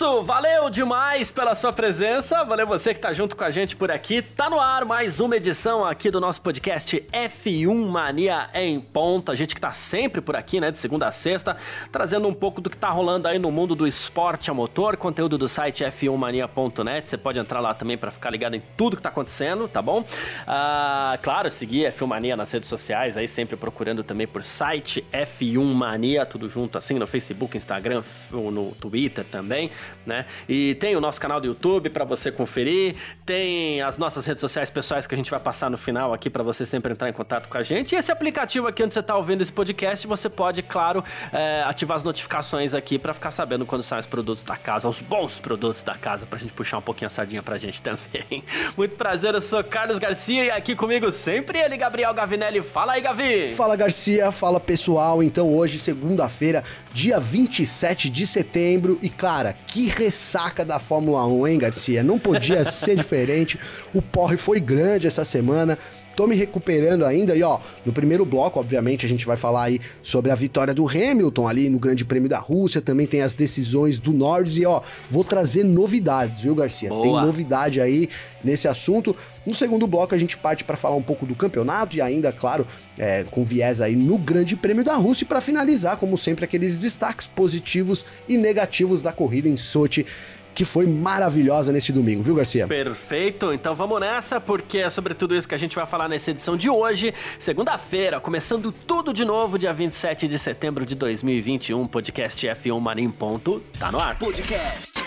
Isso, valeu demais pela sua presença, valeu você que tá junto com a gente por aqui. Tá no ar mais uma edição aqui do nosso podcast F1 Mania em ponto. A gente que tá sempre por aqui, né, de segunda a sexta, trazendo um pouco do que tá rolando aí no mundo do esporte a motor, conteúdo do site f1mania.net. Você pode entrar lá também para ficar ligado em tudo que tá acontecendo, tá bom? Ah, claro, seguir F1 Mania nas redes sociais, aí sempre procurando também por site F1 Mania, tudo junto assim, no Facebook, Instagram, no Twitter também, né? E tem o nosso canal do YouTube para você conferir, tem as nossas redes sociais pessoais que a gente vai passar no final aqui para você sempre entrar em contato com a gente. E esse aplicativo aqui onde você tá ouvindo esse podcast, você pode, claro, é, ativar as notificações aqui para ficar sabendo quando saem os produtos da casa, os bons produtos da casa, pra gente puxar um pouquinho a sardinha pra gente também. Muito prazer, eu sou Carlos Garcia e aqui comigo sempre ele, Gabriel Gavinelli. Fala aí, Gavi! Fala, Garcia. Fala, pessoal. Então, hoje, segunda-feira, dia 27 de setembro, e Cara, que ressaca da Fórmula 1, hein, Garcia? Não podia ser diferente. O porre foi grande essa semana. Tô me recuperando ainda e ó, no primeiro bloco, obviamente, a gente vai falar aí sobre a vitória do Hamilton ali no Grande Prêmio da Rússia, também tem as decisões do Norris e ó, vou trazer novidades, viu, Garcia? Boa. Tem novidade aí nesse assunto. No segundo bloco a gente parte para falar um pouco do campeonato e ainda, claro, é, com viés aí no Grande Prêmio da Rússia e para finalizar, como sempre, aqueles destaques positivos e negativos da corrida em Sochi que foi maravilhosa nesse domingo, viu, Garcia? Perfeito, então vamos nessa, porque é sobre tudo isso que a gente vai falar nessa edição de hoje, segunda-feira, começando tudo de novo, dia 27 de setembro de 2021, podcast F1 Mania em ponto, tá no ar. Podcast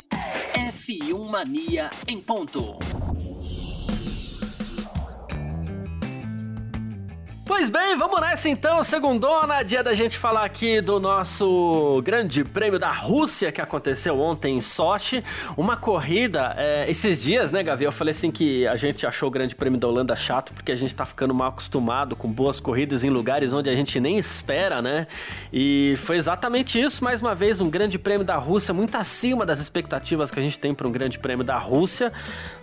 F1 Mania em ponto. Pois bem, vamos nessa então, segundona, dia da gente falar aqui do nosso grande prêmio da Rússia que aconteceu ontem em Sochi, uma corrida, é, esses dias, né, Gavi, eu falei assim que a gente achou o grande prêmio da Holanda chato porque a gente tá ficando mal acostumado com boas corridas em lugares onde a gente nem espera, né, e foi exatamente isso, mais uma vez, um grande prêmio da Rússia, muito acima das expectativas que a gente tem para um grande prêmio da Rússia,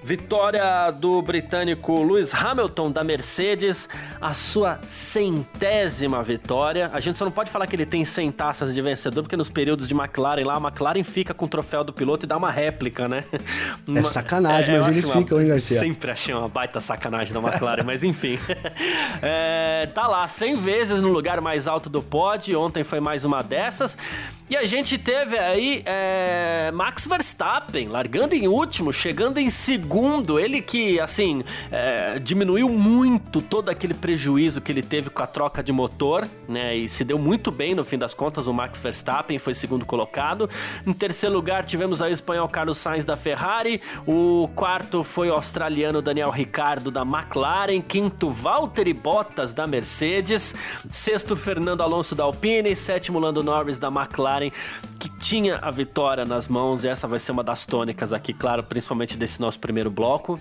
vitória do britânico Lewis Hamilton da Mercedes, a sua centésima vitória. A gente só não pode falar que ele tem 100 taças de vencedor, porque nos períodos de McLaren lá, a McLaren fica com o troféu do piloto e dá uma réplica, né? É sacanagem, é, mas eles ficam, hein, Garcia? Sempre achei uma baita sacanagem da McLaren, mas enfim. é, tá lá, 100 vezes no lugar mais alto do pódio. Ontem foi mais uma dessas. E a gente teve aí é, Max Verstappen largando em último, chegando em segundo. Ele que, assim, é, diminuiu muito todo aquele prejuízo que ele teve com a troca de motor, né? E se deu muito bem no fim das contas. O Max Verstappen foi segundo colocado. Em terceiro lugar, tivemos aí o espanhol Carlos Sainz da Ferrari. O quarto foi o australiano Daniel Ricardo da McLaren. Quinto, Valtteri Bottas da Mercedes. Sexto, Fernando Alonso da Alpine. Sétimo, Lando Norris da McLaren Que tinha a vitória nas mãos, e essa vai ser uma das tônicas aqui, claro, principalmente desse nosso primeiro bloco.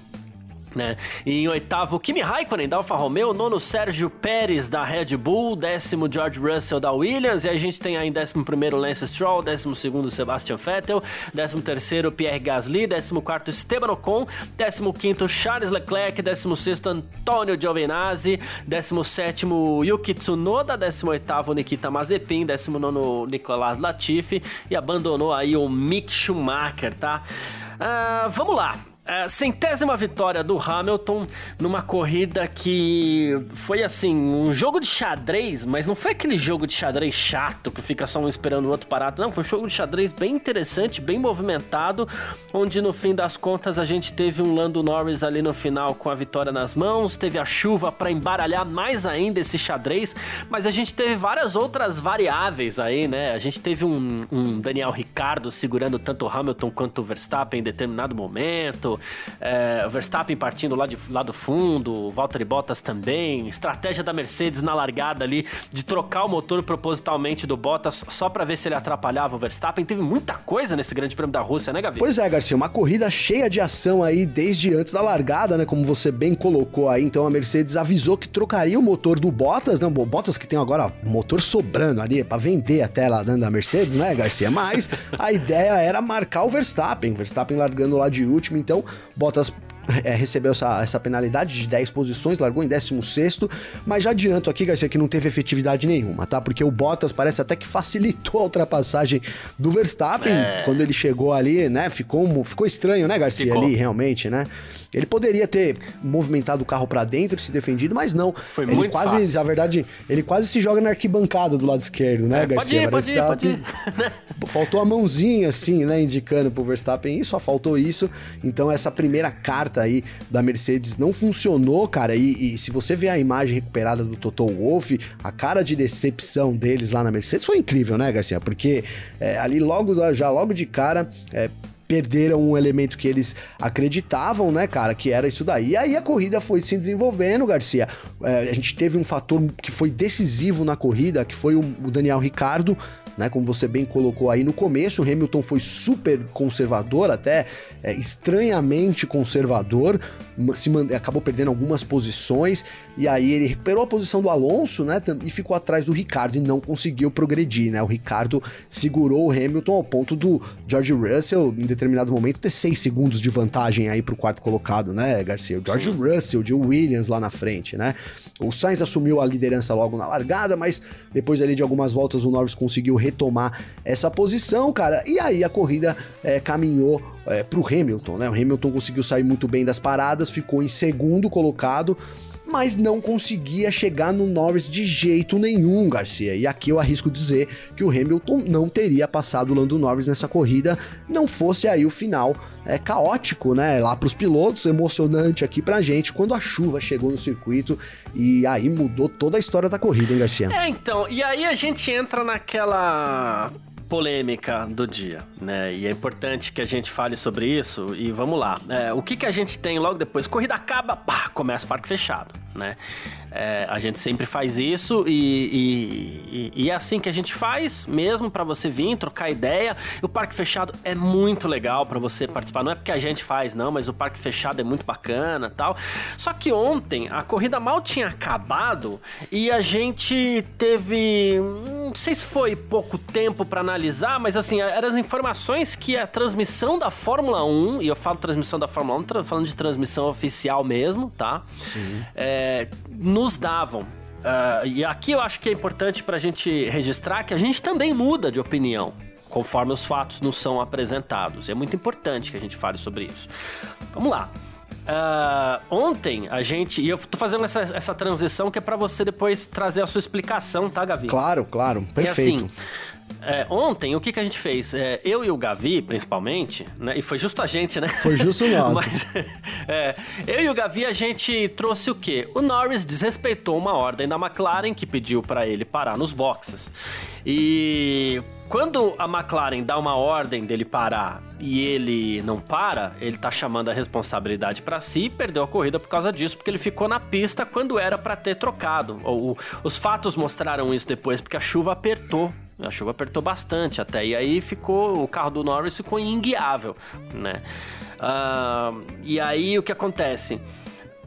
Né? Em oitavo, Kimi Raikkonen da Alfa Romeo, nono Sérgio Pérez da Red Bull, décimo George Russell da Williams, e a gente tem aí em décimo primeiro Lance Stroll, décimo segundo Sebastian Vettel, décimo terceiro Pierre Gasly, décimo quarto Esteban Ocon, décimo quinto Charles Leclerc, décimo sexto Antonio Giovinazzi, décimo sétimo Yuki Tsunoda, décimo oitavo Nikita Mazepin, décimo nono Nicolas Latifi. E abandonou aí o Mick Schumacher, tá? Uh, vamos lá, é, centésima vitória do Hamilton numa corrida que foi assim, um jogo de xadrez, mas não foi aquele jogo de xadrez chato que fica só um esperando o outro parado. Não, foi um jogo de xadrez bem interessante, bem movimentado, onde no fim das contas a gente teve um Lando Norris ali no final com a vitória nas mãos, teve a chuva para embaralhar mais ainda esse xadrez, mas a gente teve várias outras variáveis aí, né? A gente teve um, um Daniel Ricardo segurando tanto o Hamilton quanto o Verstappen em determinado momento. É, Verstappen partindo lá, de, lá do fundo, Valtteri Bottas também, estratégia da Mercedes na largada ali de trocar o motor propositalmente do Bottas só para ver se ele atrapalhava o Verstappen. Teve muita coisa nesse Grande Prêmio da Rússia, né, Gavi? Pois é, Garcia, uma corrida cheia de ação aí desde antes da largada, né? Como você bem colocou aí, então a Mercedes avisou que trocaria o motor do Bottas, não, Bottas que tem agora motor sobrando ali para vender até lá dentro da Mercedes, né, Garcia? Mas a ideia era marcar o Verstappen, Verstappen largando lá de último, então Bottas é, recebeu essa, essa penalidade de 10 posições, largou em 16, mas já adianto aqui, Garcia, que não teve efetividade nenhuma, tá? Porque o Bottas parece até que facilitou a ultrapassagem do Verstappen é. quando ele chegou ali, né? Ficou, ficou estranho, né, Garcia, ficou. ali, realmente, né? Ele poderia ter movimentado o carro para dentro, se defendido, mas não. Foi ele muito quase, fácil. a verdade, ele quase se joga na arquibancada do lado esquerdo, né, é, Garcia? Pode ir, pode ir, pode ir. Faltou a mãozinha assim, né, indicando pro Verstappen, e só faltou isso. Então essa primeira carta aí da Mercedes não funcionou, cara. E, e se você ver a imagem recuperada do Toto Wolff, a cara de decepção deles lá na Mercedes foi incrível, né, Garcia? Porque é, ali logo já logo de cara é, perderam um elemento que eles acreditavam, né, cara, que era isso daí. E aí a corrida foi se desenvolvendo, Garcia. É, a gente teve um fator que foi decisivo na corrida, que foi o, o Daniel Ricardo, né? Como você bem colocou aí no começo, o Hamilton foi super conservador, até é, estranhamente conservador, se acabou perdendo algumas posições, e aí ele recuperou a posição do Alonso, né? E ficou atrás do Ricardo e não conseguiu progredir, né? O Ricardo segurou o Hamilton ao ponto do George Russell, em determinado momento, ter seis segundos de vantagem aí pro quarto colocado, né, Garcia? O George Sim. Russell, de Williams lá na frente, né? O Sainz assumiu a liderança logo na largada, mas depois ali de algumas voltas o Norris conseguiu retomar essa posição, cara. E aí a corrida é, caminhou é, pro Hamilton, né? O Hamilton conseguiu sair muito bem das paradas, ficou em segundo colocado mas não conseguia chegar no Norris de jeito nenhum, Garcia. E aqui eu arrisco dizer que o Hamilton não teria passado o Lando Norris nessa corrida, não fosse aí o final é caótico, né? Lá para os pilotos, emocionante aqui pra gente quando a chuva chegou no circuito e aí mudou toda a história da corrida, hein, Garcia? É, então, e aí a gente entra naquela polêmica do dia, né? E é importante que a gente fale sobre isso e vamos lá. É, o que, que a gente tem logo depois? Corrida acaba, pá, começa o parque fechado, né? É, a gente sempre faz isso e, e, e, é assim que a gente faz mesmo para você vir trocar ideia. O parque fechado é muito legal para você participar. Não é porque a gente faz, não, mas o parque fechado é muito bacana tal. Só que ontem a corrida mal tinha acabado e a gente teve. Não sei se foi pouco tempo para analisar, mas assim, eram as informações que a transmissão da Fórmula 1, e eu falo transmissão da Fórmula 1, falando de transmissão oficial mesmo, tá? Sim. É, nos davam. Uh, e aqui eu acho que é importante para a gente registrar que a gente também muda de opinião conforme os fatos nos são apresentados. É muito importante que a gente fale sobre isso. Vamos lá. Uh, ontem a gente. E eu tô fazendo essa, essa transição que é para você depois trazer a sua explicação, tá, Gavi? Claro, claro. Perfeito. E assim. É, ontem, o que, que a gente fez? É, eu e o Gavi, principalmente, né? E foi justo a gente, né? Foi justo nós. Mas, é, eu e o Gavi, a gente trouxe o quê? O Norris desrespeitou uma ordem da McLaren que pediu para ele parar nos boxes. E quando a McLaren dá uma ordem dele parar e ele não para, ele tá chamando a responsabilidade para si e perdeu a corrida por causa disso, porque ele ficou na pista quando era para ter trocado. O, o, os fatos mostraram isso depois, porque a chuva apertou. A chuva apertou bastante até, e aí ficou o carro do Norris ficou inguiável, né? Uh, e aí o que acontece?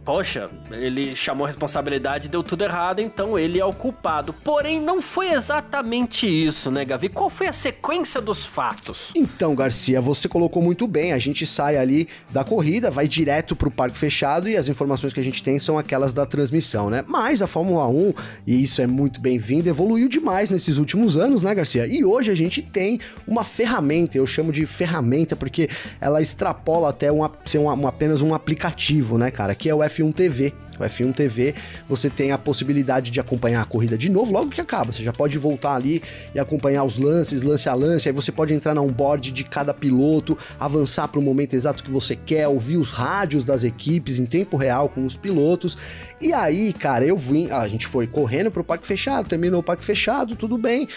Poxa, ele chamou a responsabilidade e deu tudo errado, então ele é o culpado. Porém, não foi exatamente isso, né, Gavi? Qual foi a sequência dos fatos? Então, Garcia, você colocou muito bem. A gente sai ali da corrida, vai direto pro parque fechado e as informações que a gente tem são aquelas da transmissão, né? Mas a Fórmula 1, e isso é muito bem-vindo, evoluiu demais nesses últimos anos, né, Garcia? E hoje a gente tem uma ferramenta, eu chamo de ferramenta porque ela extrapola até uma, ser uma, apenas um aplicativo, né, cara? Que é o F1 TV. O F1 TV, você tem a possibilidade de acompanhar a corrida de novo logo que acaba. Você já pode voltar ali e acompanhar os lances, lance a lance. Aí você pode entrar na onboard de cada piloto, avançar para o momento exato que você quer, ouvir os rádios das equipes em tempo real com os pilotos. E aí, cara, eu vim, a gente foi correndo pro parque fechado, terminou o parque fechado, tudo bem.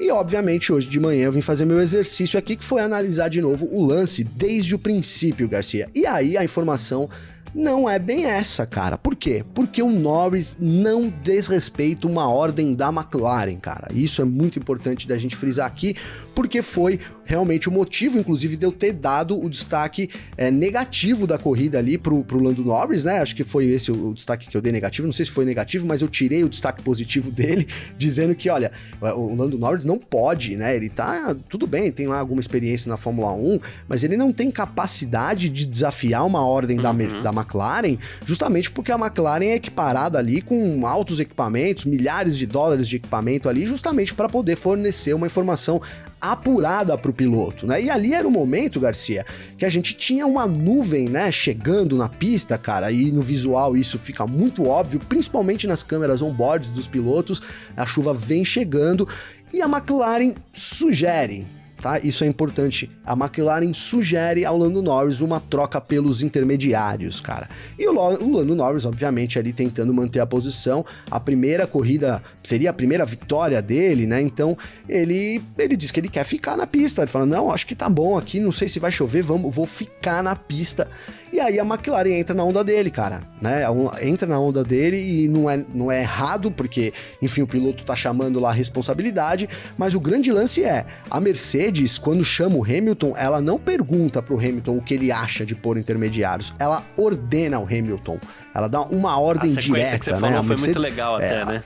E obviamente hoje de manhã eu vim fazer meu exercício aqui que foi analisar de novo o lance desde o princípio, Garcia. E aí a informação não é bem essa, cara. Por quê? Porque o Norris não desrespeita uma ordem da McLaren, cara. Isso é muito importante da gente frisar aqui, porque foi realmente o motivo, inclusive, de eu ter dado o destaque é, negativo da corrida ali pro, pro Lando Norris, né? Acho que foi esse o, o, destaque que eu dei negativo. Não sei se foi negativo, mas eu tirei o destaque positivo dele, dizendo que, olha, o Lando Norris não pode, né? Ele tá. Tudo bem, tem lá alguma experiência na Fórmula 1, mas ele não tem capacidade de desafiar uma ordem uhum. da, da McLaren, justamente porque a McLaren é equiparada ali com altos equipamentos, milhares de dólares de equipamento ali, justamente para poder fornecer uma informação apurada para o piloto, né? E ali era o momento, Garcia, que a gente tinha uma nuvem, né, chegando na pista, cara, e no visual isso fica muito óbvio, principalmente nas câmeras on-boards dos pilotos, a chuva vem chegando e a McLaren sugere, tá? Isso é importante. A McLaren sugere ao Lando Norris uma troca pelos intermediários, cara. E o, o Lando Norris, obviamente, ali tentando manter a posição. A primeira corrida seria a primeira vitória dele, né? Então ele ele diz que ele quer ficar na pista. Ele fala: "Não, acho que tá bom aqui, não sei se vai chover, vamos, vou ficar na pista". E aí a McLaren entra na onda dele, cara, né? Entra na onda dele e não é, não é errado, porque, enfim, o piloto tá chamando lá a responsabilidade, mas o grande lance é, a Mercedes, quando chama o Hamilton, ela não pergunta pro Hamilton o que ele acha de pôr intermediários, ela ordena o Hamilton. Ela dá uma ordem a direta, que você né? Falou Mercedes, foi muito legal até, é, né?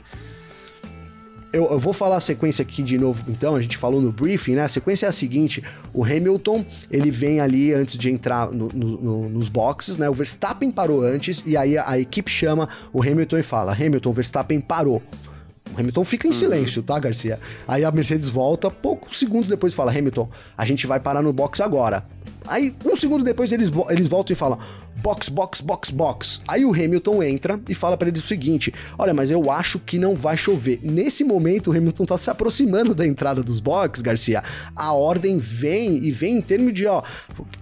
eu, eu, vou falar a sequência aqui de novo, então, a gente falou no briefing, né? A sequência é a seguinte: o Hamilton, ele vem ali antes de entrar no, no, nos boxes, né? O Verstappen parou antes, e aí a, a, equipe chama o Hamilton e fala: Hamilton, o Verstappen parou. O Hamilton fica em uhum. silêncio, tá, Garcia? Aí a Mercedes volta, poucos segundos depois fala: Hamilton, a gente vai parar no box agora. Aí, um segundo depois, eles, eles voltam e falam: box, box, box, box. Aí o Hamilton entra e fala para ele o seguinte: Olha, mas eu acho que não vai chover. Nesse momento, o Hamilton tá se aproximando da entrada dos boxes, Garcia. A ordem vem e vem em termos de, ó,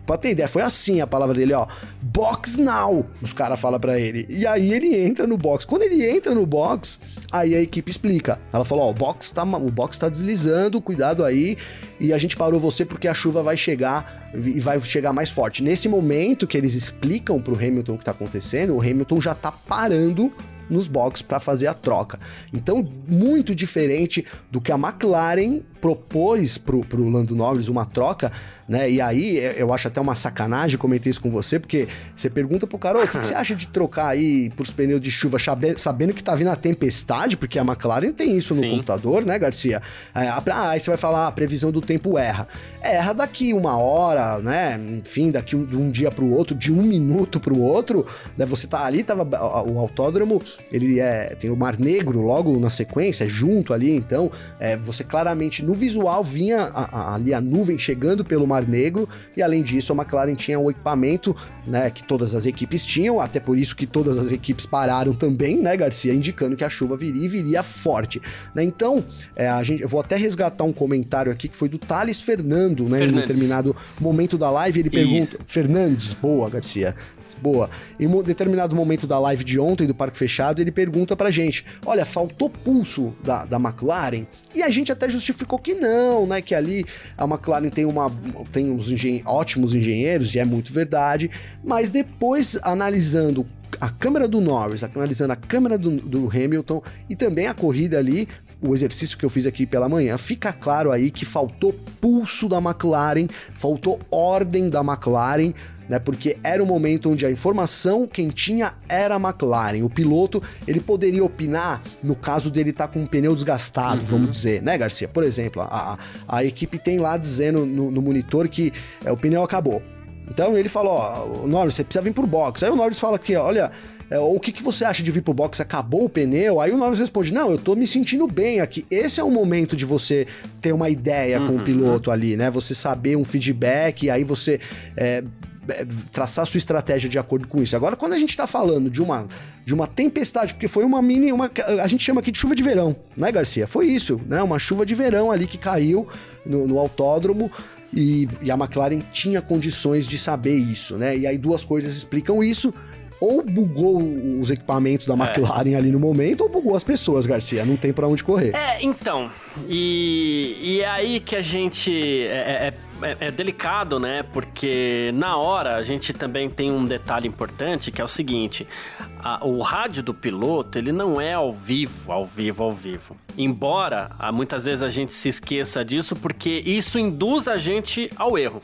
pra ter ideia, foi assim a palavra dele, ó. Box now! Os caras falam para ele. E aí ele entra no box. Quando ele entra no box, aí a equipe explica. Ela falou: Ó, o box tá, o box tá deslizando, cuidado aí. E a gente parou você porque a chuva vai chegar e vai chegar mais forte. Nesse momento que eles explicam pro Hamilton o que tá acontecendo, o Hamilton já tá parando nos boxes para fazer a troca. Então, muito diferente do que a McLaren propôs pro, pro Lando Norris uma troca, né? E aí eu acho até uma sacanagem comentei isso com você, porque você pergunta pro cara, o que, que, você acha de trocar aí pros pneus de chuva, sabendo que tá vindo a tempestade, porque a McLaren tem isso no Sim. computador, né, Garcia? É, ah, aí você vai falar, a previsão do tempo erra. Erra daqui uma hora, né? Enfim, daqui um, de um dia pro outro, de um minuto pro outro, né? Você tá ali, tava o autódromo, ele é tem o Mar Negro logo na sequência, junto ali, então é, você claramente no visual vinha a, a, ali a nuvem chegando pelo Mar Negro e além disso a McLaren tinha o equipamento, né, que todas as equipes tinham, até por isso que todas as equipes pararam também, né, Garcia, indicando que a chuva viria e viria forte, né? Então, é, a gente, eu vou até resgatar um comentário aqui que foi do Thales Fernando, né, Fernandes. em determinado momento da live, ele pergunta, isso. Fernandes, boa, Garcia boa. Em um determinado momento da live de ontem, do Parque Fechado, ele pergunta pra gente: olha, faltou pulso da, da McLaren? E a gente até justificou que não, né? Que ali a McLaren tem, uma, tem uns engen ótimos engenheiros, e é muito verdade, mas depois analisando a câmera do Norris, analisando a câmera do, do, Hamilton e também a corrida ali, o exercício que eu fiz aqui pela manhã, fica claro aí que faltou pulso da McLaren, faltou ordem da McLaren né? Porque era o momento onde a informação quem tinha era a McLaren. O piloto, ele poderia opinar no caso dele estar tá com um pneu desgastado, uhum. vamos dizer, né, Garcia? Por exemplo, a, a equipe tem lá dizendo no, no monitor que é, o pneu acabou. Então ele falou, ó, Norris, você precisa vir pro box. Aí o Norris fala aqui, olha, é, o que, que você acha de vir pro box? Acabou o pneu? Aí o Norris responde: Não, eu tô me sentindo bem aqui. Esse é o momento de você ter uma ideia uhum. com o uhum. piloto ali, né? Você saber um feedback, e aí você é, é, traçar sua estratégia de acordo com isso. Agora, quando a gente está falando de uma, de uma tempestade, porque foi uma mini, uma, a gente chama aqui de chuva de verão, né, Garcia? Foi isso, né? Uma chuva de verão ali que caiu no, no autódromo e, e, a McLaren tinha condições de saber isso, né? E aí duas coisas explicam isso. Ou bugou os equipamentos da é. McLaren é. ali no momento, ou bugou as pessoas, Garcia. Não tem para onde correr. É, então. E, e é aí que a gente. É, é, é, é, delicado, né? Porque na hora a gente também tem um detalhe importante que é o seguinte: a, o rádio do piloto ele não é ao vivo, ao vivo, ao vivo. Embora muitas vezes a gente se esqueça disso, porque isso induz a gente ao erro.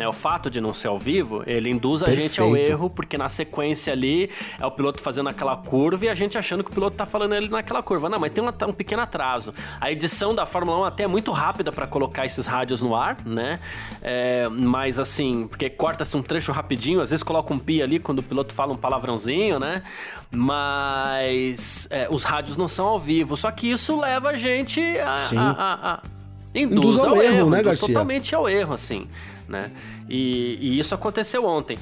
Né? O fato de não ser ao vivo, ele induz a Perfeito. gente ao erro, porque na sequência ali é o piloto fazendo aquela curva e a gente achando que o piloto tá falando ele naquela curva. Não, mas tem uma, um pequeno atraso. A edição da Fórmula 1 até é muito rápida para colocar esses rádios no ar, né? É, mas assim, porque corta-se um trecho rapidinho, às vezes coloca um pi ali quando o piloto fala um palavrãozinho, né? Mas é, os rádios não são ao vivo. Só que isso leva a gente a. a, a, a induz, induz ao, ao erro, erro, né, Garcia? Totalmente ao erro, assim né? E, e isso aconteceu ontem.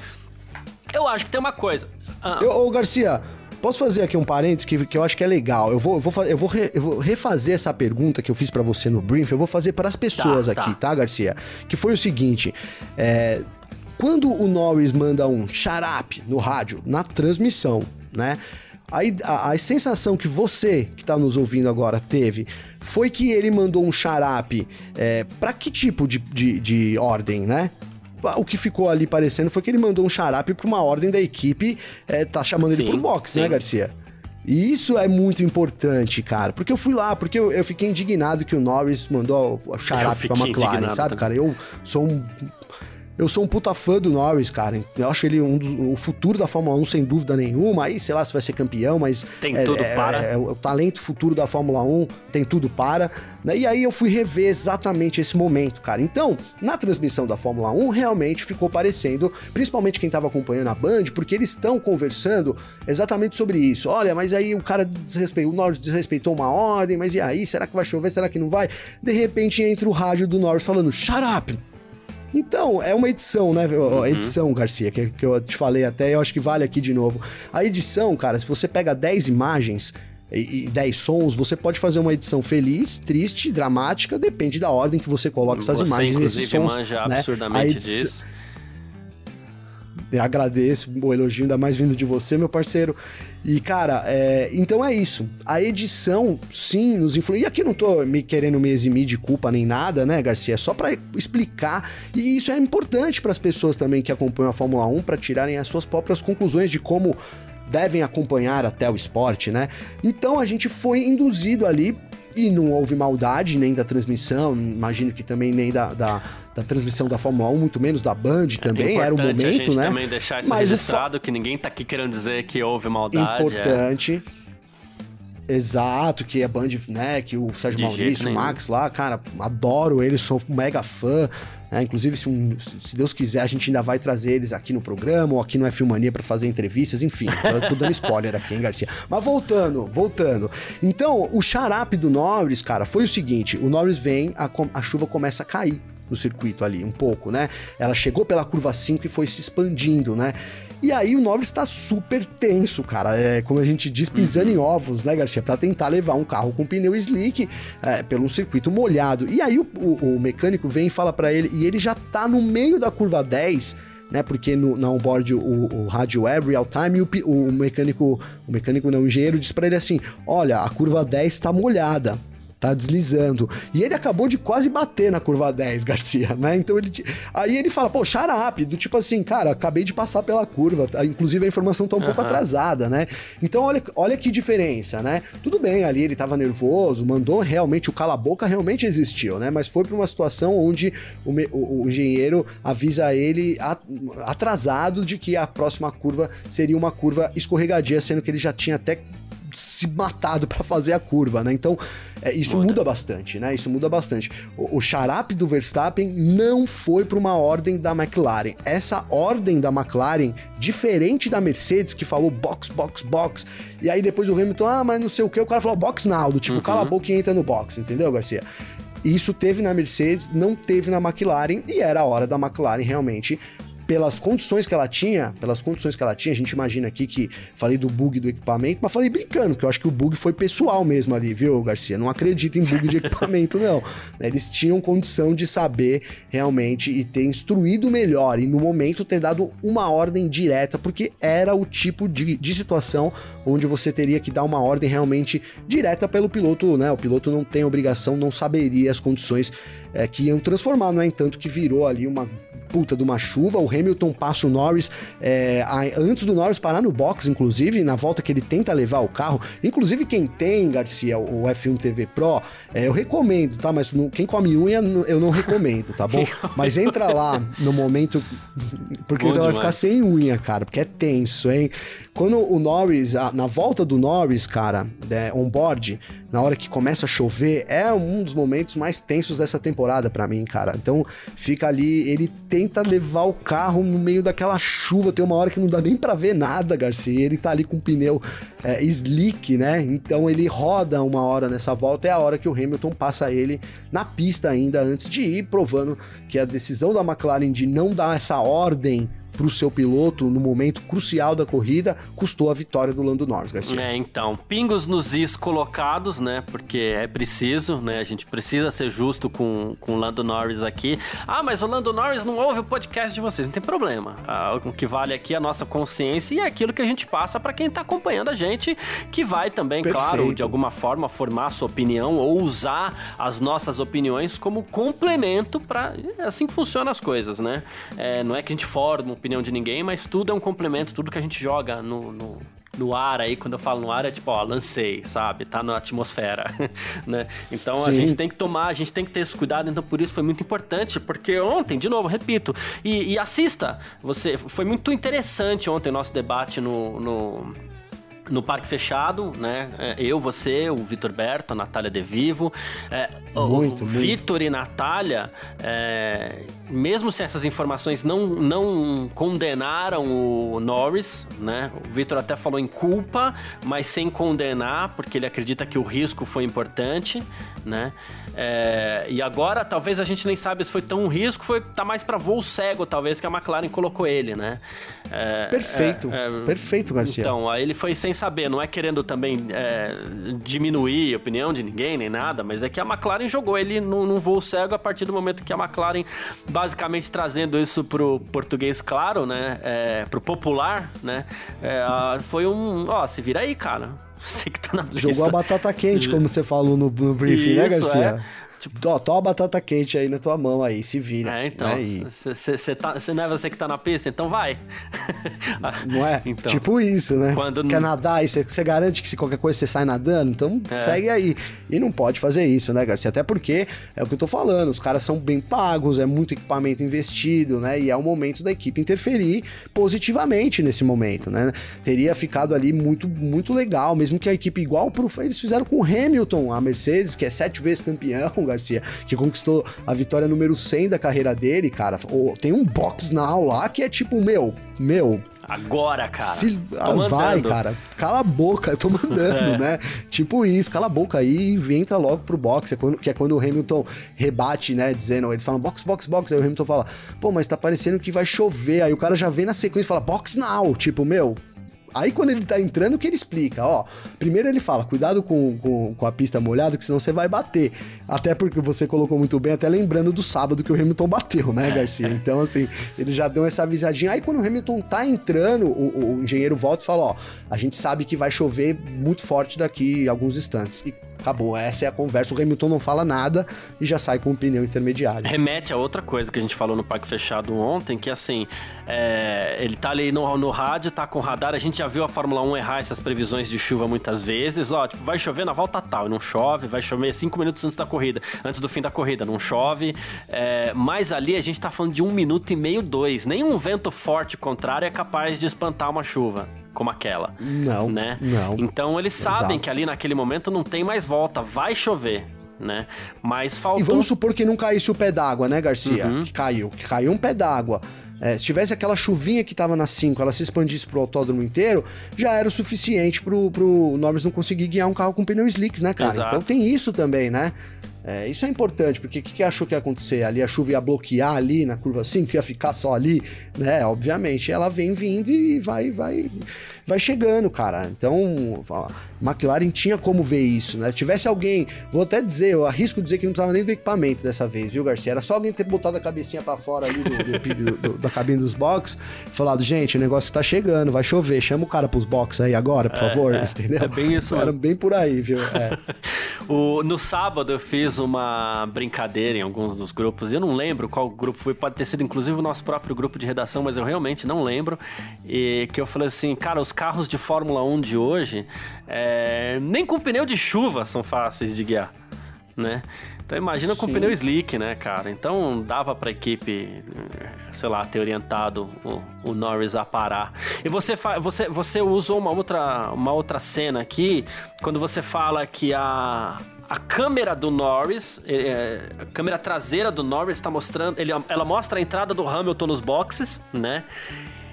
Eu acho que tem uma coisa. Ah, eu, ô, Garcia, Posso fazer aqui um parênteses que, que eu acho que é legal? Eu vou, eu vou, eu vou, re, eu vou refazer essa pergunta que eu fiz para você no brief, eu vou fazer para as pessoas tá, aqui, tá. tá. Garcia? Que foi o seguinte: é, quando o Norris manda um xarape no rádio, na transmissão, né? Aí a, a sensação que você que está nos ouvindo agora teve foi que ele mandou um xarape é, para que tipo de, de, de ordem, né? o que ficou ali parecendo foi que ele mandou um xarape para uma ordem da equipe, é, tá chamando sim, ele pro box, né, sim. né, Garcia? E isso é muito importante, cara, porque eu fui lá, porque eu, eu fiquei indignado que o Norris mandou o xarape pra McLaren, sabe, também. cara? Eu sou um eu sou um puta fã do Norris, cara. Eu acho ele um do, o futuro da Fórmula 1, sem dúvida nenhuma. Aí, sei lá se vai ser campeão, mas. Tem é, tudo é, para. É, o talento futuro da Fórmula 1 tem tudo para. Né? E aí eu fui rever exatamente esse momento, cara. Então, na transmissão da Fórmula 1, realmente ficou parecendo, principalmente quem tava acompanhando a Band, porque eles estão conversando exatamente sobre isso. Olha, mas aí o cara desrespeitou, o Norris desrespeitou uma ordem, mas e aí? Será que vai chover? Será que não vai? De repente entra o rádio do Norris falando: shut up! Então, é uma edição, né? Uhum. Edição, Garcia, que, que eu te falei até, eu acho que vale aqui de novo. A edição, cara, se você pega 10 imagens e, e 10 sons, você pode fazer uma edição feliz, triste, dramática, depende da ordem que você coloca essas você, imagens e esses sons. Manja né? absurdamente disso. Agradeço o elogio, ainda mais vindo de você, meu parceiro. E, cara, é, então é isso. A edição, sim, nos influi. E aqui não tô me querendo me eximir de culpa nem nada, né, Garcia? É só para explicar. E isso é importante para as pessoas também que acompanham a Fórmula 1 para tirarem as suas próprias conclusões de como devem acompanhar até o esporte, né? Então a gente foi induzido ali e não houve maldade nem da transmissão, imagino que também nem da, da, da transmissão da Fórmula 1, muito menos da Band é também, é era o momento, a gente né? também deixar isso Mas registrado, que ninguém tá aqui querendo dizer que houve maldade. É. Importante. É. Exato, que a Band, né, que o Sérgio De Maurício, o Max lá, cara, adoro eles, sou mega fã. É, inclusive, se, um, se, Deus quiser, a gente ainda vai trazer eles aqui no programa ou aqui no F Mania para fazer entrevistas, enfim. Eu tô dando spoiler aqui, hein, Garcia? Mas voltando, voltando. Então, o xarape do Norris, cara, foi o seguinte: o Norris vem, a, a chuva começa a cair no circuito ali, um pouco, né? Ela chegou pela curva 5 e foi se expandindo, né? E aí o Norris está super tenso, cara. É, como a gente diz, pisando uhum. em ovos, né, Garcia? Para tentar levar um carro com pneu slick é, pelo circuito molhado. E aí o, o, o mecânico vem e fala para ele, e ele já tá no meio da curva 10 né? Porque no, na onboard o, o rádio é real time e o, o mecânico, o mecânico não, o engenheiro diz para ele assim: olha, a curva 10 está molhada tá deslizando. E ele acabou de quase bater na curva 10, Garcia, né? Então ele. Aí ele fala, pô, xarape, do tipo assim, cara, acabei de passar pela curva, tá? inclusive a informação tá um uhum. pouco atrasada, né? Então olha, olha que diferença, né? Tudo bem, ali ele tava nervoso, mandou realmente, o cala-boca realmente existiu, né? Mas foi pra uma situação onde o, o, o engenheiro avisa ele atrasado de que a próxima curva seria uma curva escorregadia, sendo que ele já tinha até se matado para fazer a curva, né? Então, é, isso muda. bastante, né? Isso muda bastante. O, o xarape do Verstappen não foi para uma ordem da McLaren. Essa ordem da McLaren, diferente da Mercedes, que falou box, box, box, e aí depois o Hamilton, ah, mas não sei o que, o cara falou box now, do tipo, uhum. cala a boca e entra no box, entendeu, Garcia? Isso teve na Mercedes, não teve na McLaren, e era a hora da McLaren realmente pelas condições que ela tinha, pelas condições que ela tinha, a gente imagina aqui que falei do bug do equipamento, mas falei brincando, que eu acho que o bug foi pessoal mesmo ali, viu, Garcia? Não acredito em bug de equipamento, não. Eles tinham condição de saber realmente e ter instruído melhor e no momento ter dado uma ordem direta, porque era o tipo de, de situação onde você teria que dar uma ordem realmente direta pelo piloto, né? O piloto não tem obrigação, não saberia as condições é, que iam transformar, não é? Entanto que virou ali uma puta de uma chuva. O Hamilton passa o Norris é, antes do Norris parar no box, inclusive, na volta que ele tenta levar o carro. Inclusive, quem tem, Garcia, o F1 TV Pro, é, eu recomendo, tá? Mas no, quem come unha, eu não recomendo, tá bom? Mas entra lá no momento. Porque bom você demais. vai ficar sem unha, cara, porque é tenso, hein? Quando o Norris, na volta do Norris, cara, é, on-board, na hora que começa a chover, é um dos momentos mais tensos dessa temporada para mim, cara. Então fica ali, ele tenta levar o carro no meio daquela chuva, tem uma hora que não dá nem para ver nada, Garcia. Ele tá ali com o pneu é, slick, né? Então ele roda uma hora nessa volta, é a hora que o Hamilton passa ele na pista ainda antes de ir, provando que a decisão da McLaren de não dar essa ordem para o seu piloto no momento crucial da corrida custou a vitória do Lando Norris, Garcia. É, então, pingos nos is colocados, né? Porque é preciso, né? A gente precisa ser justo com, com o Lando Norris aqui. Ah, mas o Lando Norris não ouve o podcast de vocês, não tem problema. Ah, o que vale aqui é a nossa consciência e é aquilo que a gente passa para quem está acompanhando a gente, que vai também, Perfeito. claro, de alguma forma formar a sua opinião ou usar as nossas opiniões como complemento para é assim que funcionam as coisas, né? É, não é que a gente forma uma opinião de ninguém, mas tudo é um complemento, tudo que a gente joga no, no, no ar aí, quando eu falo no ar, é tipo, ó, lancei, sabe? Tá na atmosfera, né? Então Sim. a gente tem que tomar, a gente tem que ter esse cuidado, então por isso foi muito importante, porque ontem, de novo, repito, e, e assista, você, foi muito interessante ontem o nosso debate no, no no parque fechado, né? É, eu, você, o Vitor Berto, a Natália De Vivo. É, muito, o Vitor e Natália, é, mesmo se essas informações não, não condenaram o Norris, né? O Vitor até falou em culpa, mas sem condenar, porque ele acredita que o risco foi importante, né? É, e agora, talvez a gente nem sabe se foi tão um risco, foi tá mais para voo cego, talvez, que a McLaren colocou ele, né? É, perfeito, é, é, perfeito, Garcia. Então, aí ele foi sem saber, não é querendo também é, diminuir a opinião de ninguém, nem nada, mas é que a McLaren jogou ele num, num voo cego a partir do momento que a McLaren, basicamente trazendo isso pro português claro, né? É, pro popular, né? Foi um, ó, se vira aí, cara. Você que tá na pista. Jogou a batata quente, como você falou no, no briefing, né, Isso, né, Garcia? É. Tipo, ó, toma a batata quente aí na tua mão aí, se vira. É, então. Você tá, não é você que tá na pista, então vai. Não é? Então, tipo isso, né? Quando... Quer nadar e você garante que se qualquer coisa você sai nadando, então é. segue aí. E não pode fazer isso, né, Garcia? Até porque é o que eu tô falando, os caras são bem pagos, é muito equipamento investido, né? E é o momento da equipe interferir positivamente nesse momento, né? Teria ficado ali muito, muito legal, mesmo que a equipe igual pro. Eles fizeram com o Hamilton, a Mercedes, que é sete vezes campeão, Garcia, que conquistou a vitória número 100 da carreira dele, cara. Tem um box now lá que é tipo, meu, meu, Agora, cara. Se... Ah, vai, cara. Cala a boca, eu tô mandando, é. né? Tipo isso, cala a boca aí e entra logo pro box. É quando, que é quando o Hamilton rebate, né? Dizendo, eles falam box, box, box. Aí o Hamilton fala, pô, mas tá parecendo que vai chover. Aí o cara já vem na sequência e fala, box now. Tipo, meu, Aí quando ele tá entrando, que ele explica, ó. Primeiro ele fala, cuidado com, com, com, a pista molhada, que senão você vai bater. Até porque você colocou muito bem, até lembrando do sábado que o Hamilton bateu, né, Garcia? Então, assim, ele já deu essa avisadinha. Aí quando o Hamilton tá entrando, o, o engenheiro volta e fala, ó, a gente sabe que vai chover muito forte daqui alguns instantes. E Acabou, essa é a conversa. O Hamilton não fala nada e já sai com um pneu intermediário. Remete a outra coisa que a gente falou no Parque Fechado ontem, que assim, é, ele tá ali no, no rádio, tá com radar. A gente já viu a Fórmula 1 errar essas previsões de chuva muitas vezes. Ó, tipo, vai chover na volta tal não chove, vai chover cinco minutos antes da corrida, antes do fim da corrida, não chove. É, mas ali a gente tá falando de um minuto e meio, dois. Nenhum vento forte contrário é capaz de espantar uma chuva como aquela. Não. Né? Não. Então eles sabem Exato. que ali naquele momento não tem mais volta, vai chover. Né? Mas faltou. E vamos supor que não caísse o pé d'água, né, Garcia? Uhum. Que caiu. Que caiu um pé d'água. É, se tivesse aquela chuvinha que tava na 5, ela se expandisse pro autódromo inteiro, já era o suficiente pro, pro Norris não conseguir guiar um carro com pneu slicks, né, cara? Exato. Então tem isso também, né? É, isso é importante, porque o que, que achou que ia acontecer? Ali a chuva ia bloquear ali na curva 5, ia ficar só ali, né? Obviamente, ela vem vindo e vai, vai, vai chegando, cara. Então, a McLaren tinha como ver isso, né? Tivesse alguém, vou até dizer, eu arrisco dizer que não precisava nem do equipamento dessa vez, viu, Garcia? Era só alguém ter botado a cabecinha para fora ali do, do, do, da cabine dos box, falado, gente, o negócio tá chegando, vai chover, chama o cara pros box aí agora, por é, favor, é, entendeu? É bem isso, Era bem por aí, viu? É. o, no sábado eu fiz uma brincadeira em alguns dos grupos, eu não lembro qual grupo foi, pode ter sido inclusive o nosso próprio grupo de redação, mas eu realmente não lembro, e que eu falei assim, cara, os carros de Fórmula 1 de hoje, é, nem com pneu de chuva são fáceis de guiar, né? Então imagina com pneu slick, né, cara? Então dava pra equipe, sei lá, ter orientado o, o Norris a parar. E você, você, você usou uma outra, uma outra cena aqui, quando você fala que a, a câmera do Norris, é, a câmera traseira do Norris está mostrando, ele, ela mostra a entrada do Hamilton nos boxes, né?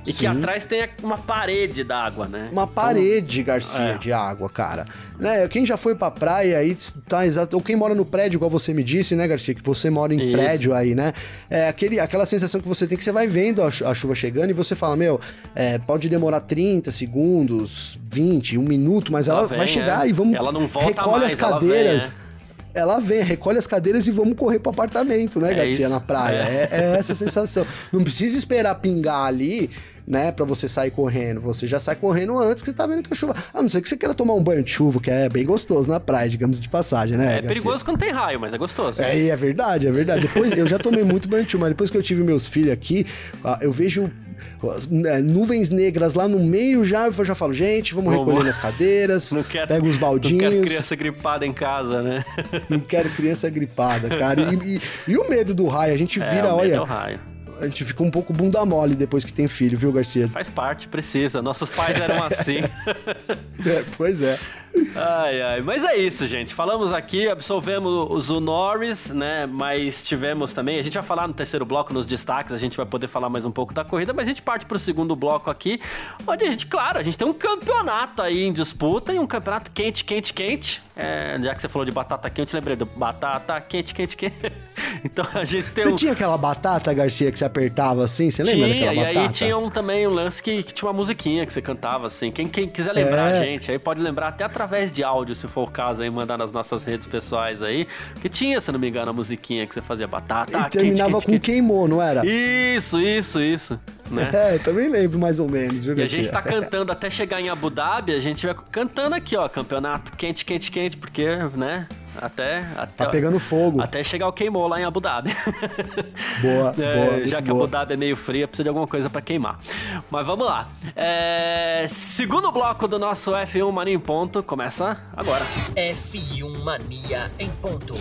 E Sim. que atrás tem uma parede d'água, né? Uma então, parede, então, Garcia, é. de água, cara. Né? Quem já foi pra praia aí tá exato. Ou quem mora no prédio, igual você me disse, né, Garcia? Que você mora em Isso. prédio aí, né? É aquele, aquela sensação que você tem que você vai vendo a, a chuva chegando e você fala, meu, é, pode demorar 30 segundos, 20, um minuto, mas ela, ela vem, vai chegar é. e vamos. Ela não volta recolhe mais, as cadeiras. Ela vem, é ela vem, recolhe as cadeiras e vamos correr pro apartamento, né, é Garcia, na praia. É. É, é. essa a sensação. Não precisa esperar pingar ali né, para você sair correndo. Você já sai correndo antes que você tá vendo que a chuva. A não ser que você queira tomar um banho de chuva, que é bem gostoso na praia, digamos de passagem, né? É Garcia? perigoso quando tem raio, mas é gostoso. É, é verdade, é verdade. Depois eu já tomei muito banho de chuva, mas depois que eu tive meus filhos aqui, eu vejo é, nuvens negras lá no meio já, eu já falo, gente, vamos, recolher as cadeiras, não quero, pega os baldinhos. Não quero criança gripada em casa, né? não quero criança gripada, cara. E, e, e o medo do raio, a gente é, vira, olha. É o raio a gente fica um pouco bunda mole depois que tem filho, viu, Garcia? Faz parte, precisa. Nossos pais eram assim. é, pois é. Ai, ai. Mas é isso, gente. Falamos aqui, absolvemos o Norris, né? Mas tivemos também. A gente vai falar no terceiro bloco, nos destaques, a gente vai poder falar mais um pouco da corrida, mas a gente parte pro segundo bloco aqui, onde a gente, claro, a gente tem um campeonato aí em disputa e um campeonato quente, quente, quente. É, já que você falou de batata quente, lembrei do batata quente, quente, quente. Então a gente tem. Você um... tinha aquela batata, Garcia, que você apertava assim? Você lembra tinha, daquela batata? E aí tinha um, também um lance que, que, tinha uma musiquinha que você cantava assim. Quem, quem quiser lembrar é... a gente, aí pode lembrar até através através de áudio, se for o caso, aí mandar nas nossas redes pessoais aí. Que tinha, se não me engano, a musiquinha que você fazia batata. E terminava quente, com quente. queimou, não era? Isso, isso, isso. Né? É, também lembro mais ou menos, viu, E a gente tá cantando até chegar em Abu Dhabi, a gente vai cantando aqui, ó, campeonato quente, quente, quente, porque, né? Até, até. Tá pegando fogo. Até chegar o queimou lá em Abu Dhabi. Boa, é, boa. Já que boa. Abu Dhabi é meio fria, precisa de alguma coisa para queimar. Mas vamos lá. É, segundo bloco do nosso F1 Mania em Ponto começa agora. F1 Mania em Ponto.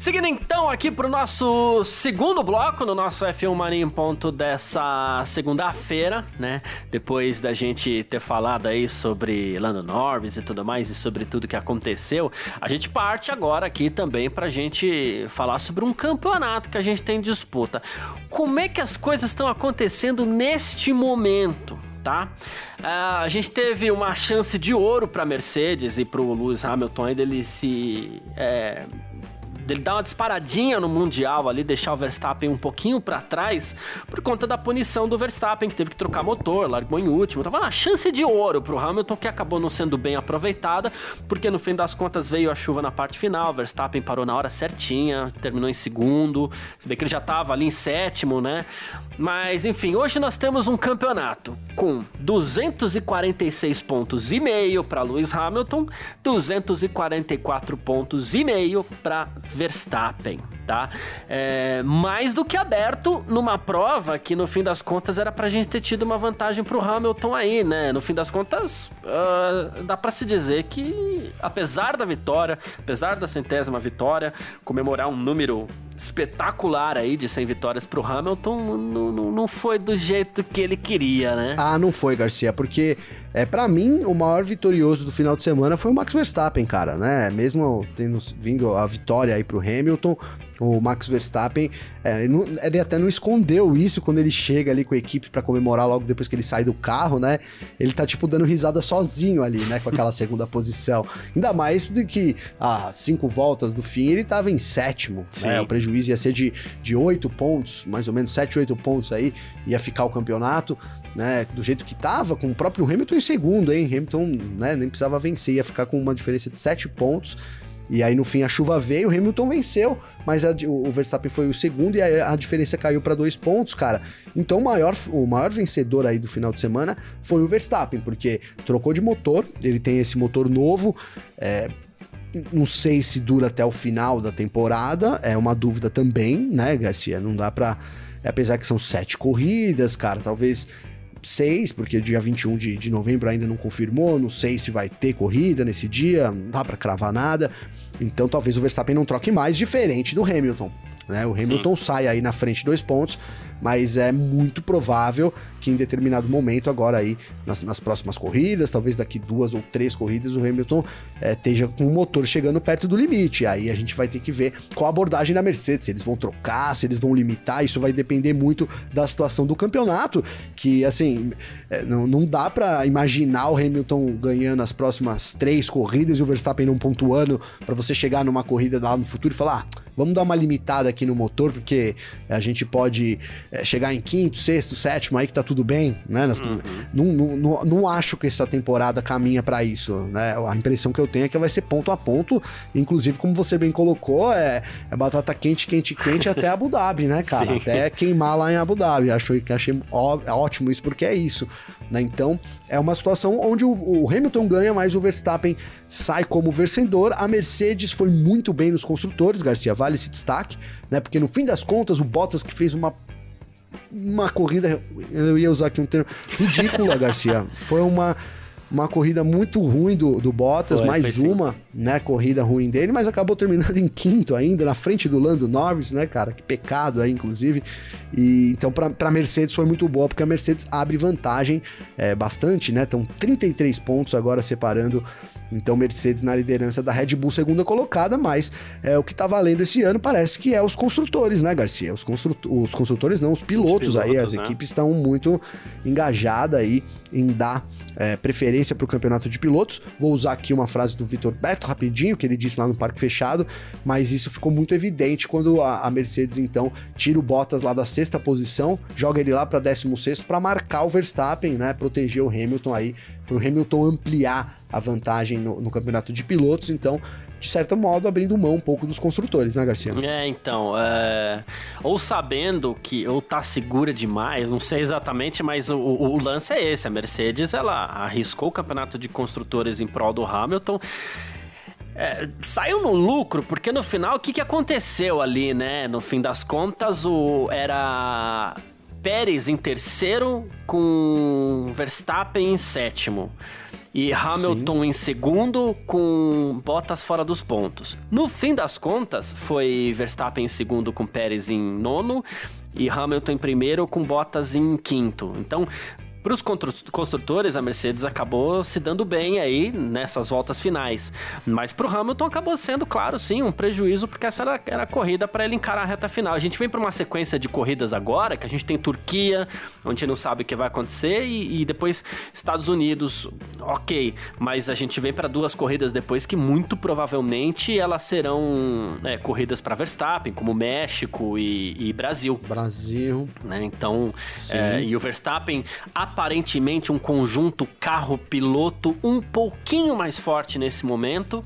Seguindo então aqui pro nosso segundo bloco, no nosso F1 Mania em Ponto dessa segunda-feira, né? Depois da gente ter falado aí sobre Lando Norris e tudo mais, e sobre tudo que aconteceu, a gente parte agora aqui também pra gente falar sobre um campeonato que a gente tem em disputa. Como é que as coisas estão acontecendo neste momento? tá? Uh, a gente teve uma chance de ouro para Mercedes e para o Lewis Hamilton ainda ele se é, dele dar uma disparadinha no Mundial ali, deixar o Verstappen um pouquinho para trás, por conta da punição do Verstappen, que teve que trocar motor, largou em último. Tava uma chance de ouro pro Hamilton, que acabou não sendo bem aproveitada, porque no fim das contas veio a chuva na parte final, Verstappen parou na hora certinha, terminou em segundo, se bem que ele já tava ali em sétimo, né? Mas enfim, hoje nós temos um campeonato com 246 pontos e meio para Lewis Hamilton, 244 pontos e meio para Verstappen, tá? É, mais do que aberto numa prova que no fim das contas era pra gente ter tido uma vantagem pro Hamilton aí, né? No fim das contas, uh, dá para se dizer que apesar da vitória, apesar da centésima vitória, comemorar um número espetacular aí de 100 vitórias pro Hamilton, não, não, não foi do jeito que ele queria, né? Ah, não foi, Garcia, porque é, para mim, o maior vitorioso do final de semana foi o Max Verstappen, cara, né? Mesmo tendo vindo a vitória aí pro Hamilton, O Max Verstappen, é, ele, não, ele, até não escondeu isso quando ele chega ali com a equipe para comemorar logo depois que ele sai do carro, né? Ele tá, tipo, dando risada sozinho ali, né? Com aquela segunda posição. Ainda mais do que a cinco voltas do fim ele tava em sétimo, Sim. né? O prejuízo ia ser de, de oito pontos, mais ou menos sete, oito pontos aí, ia ficar o campeonato. Né, do jeito que tava, com o próprio Hamilton em segundo, hein? Hamilton né, nem precisava vencer, ia ficar com uma diferença de sete pontos. E aí no fim a chuva veio, o Hamilton venceu, mas a, o Verstappen foi o segundo e a, a diferença caiu para dois pontos, cara. Então o maior, o maior vencedor aí do final de semana foi o Verstappen, porque trocou de motor, ele tem esse motor novo, é, não sei se dura até o final da temporada, é uma dúvida também, né, Garcia? Não dá pra. Apesar que são sete corridas, cara, talvez 6, porque dia 21 de, de novembro ainda não confirmou, não sei se vai ter corrida nesse dia, não dá para cravar nada. Então talvez o Verstappen não troque mais, diferente do Hamilton. Né? O Hamilton Sim. sai aí na frente dois pontos, mas é muito provável que em determinado momento, agora aí, nas, nas próximas corridas, talvez daqui duas ou três corridas, o Hamilton é, esteja com o motor chegando perto do limite. Aí a gente vai ter que ver qual a abordagem da Mercedes, se eles vão trocar, se eles vão limitar, isso vai depender muito da situação do campeonato, que assim, é, não, não dá para imaginar o Hamilton ganhando as próximas três corridas e o Verstappen não pontuando para você chegar numa corrida lá no futuro e falar, ah, vamos dar uma limitada aqui no motor, porque a gente pode é, chegar em quinto, sexto, sétimo, aí que tá bem, né? Uhum. Não, não, não, não, acho que essa temporada caminha para isso, né? A impressão que eu tenho é que vai ser ponto a ponto, inclusive, como você bem colocou, é, é batata quente, quente, quente até Abu Dhabi, né, cara? Sim. Até queimar lá em Abu Dhabi. Acho que achei ó, ótimo isso, porque é isso. Né? Então, é uma situação onde o, o, Hamilton ganha, mas o Verstappen sai como vencedor. A Mercedes foi muito bem nos construtores, Garcia, vale esse destaque, né? Porque no fim das contas, o Bottas que fez uma uma corrida, eu ia usar aqui um termo ridícula, Garcia. Foi uma uma corrida muito ruim do, do Bottas, foi, mais foi uma, sim. né, corrida ruim dele, mas acabou terminando em quinto ainda, na frente do Lando Norris, né, cara, que pecado aí, inclusive. E então para Mercedes foi muito boa, porque a Mercedes abre vantagem é, bastante, né? Estão 33 pontos agora separando então, Mercedes na liderança da Red Bull, segunda colocada, mas é, o que tá valendo esse ano parece que é os construtores, né, Garcia? Os, os construtores, não, os pilotos, os pilotos aí. As né? equipes estão muito engajadas aí em dar é, preferência para o campeonato de pilotos. Vou usar aqui uma frase do Vitor Beto rapidinho, que ele disse lá no Parque Fechado, mas isso ficou muito evidente quando a, a Mercedes, então, tira o Bottas lá da sexta posição, joga ele lá para 16 para marcar o Verstappen, né? Proteger o Hamilton aí para o Hamilton ampliar a vantagem no, no, campeonato de pilotos, então, de certo modo, abrindo mão um pouco dos construtores, né, Garcia? É, então, é... ou sabendo que, ou tá segura demais, não sei exatamente, mas o, o, lance é esse, a Mercedes, ela arriscou o campeonato de construtores em prol do Hamilton, é, saiu no lucro, porque no final, o que, que aconteceu ali, né? No fim das contas, o era Pérez em terceiro, com Verstappen em sétimo. E Hamilton Sim. em segundo, com Bottas fora dos pontos. No fim das contas, foi Verstappen em segundo, com Pérez em nono. E Hamilton em primeiro, com Bottas em quinto. Então, para os construtores, a Mercedes acabou se dando bem aí nessas voltas finais. Mas para o Hamilton acabou sendo, claro, sim, um prejuízo, porque essa era, era a corrida para ele encarar a reta final. A gente vem para uma sequência de corridas agora, que a gente tem Turquia, onde a gente não sabe o que vai acontecer, e, e depois Estados Unidos, ok. Mas a gente vem para duas corridas depois que muito provavelmente elas serão é, corridas para Verstappen, como México e, e Brasil. Brasil. Né? Então, é, e o Verstappen, a aparentemente um conjunto carro-piloto um pouquinho mais forte nesse momento,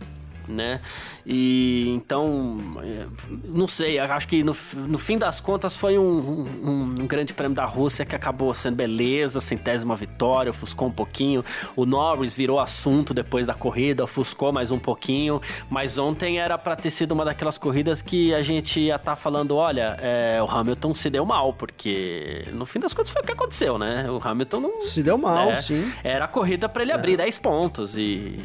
né? E então, é, não sei, acho que no, no fim das contas foi um, um, um, grande prêmio da Rússia que acabou sendo beleza, centésima vitória, ofuscou um pouquinho. O Norris virou assunto depois da corrida, ofuscou mais um pouquinho. Mas ontem era para ter sido uma daquelas corridas que a gente ia estar tá falando: olha, é, o Hamilton se deu mal, porque no fim das contas foi o que aconteceu, né? O Hamilton não. Se deu mal, é, sim. Era a corrida para ele é. abrir 10 pontos e.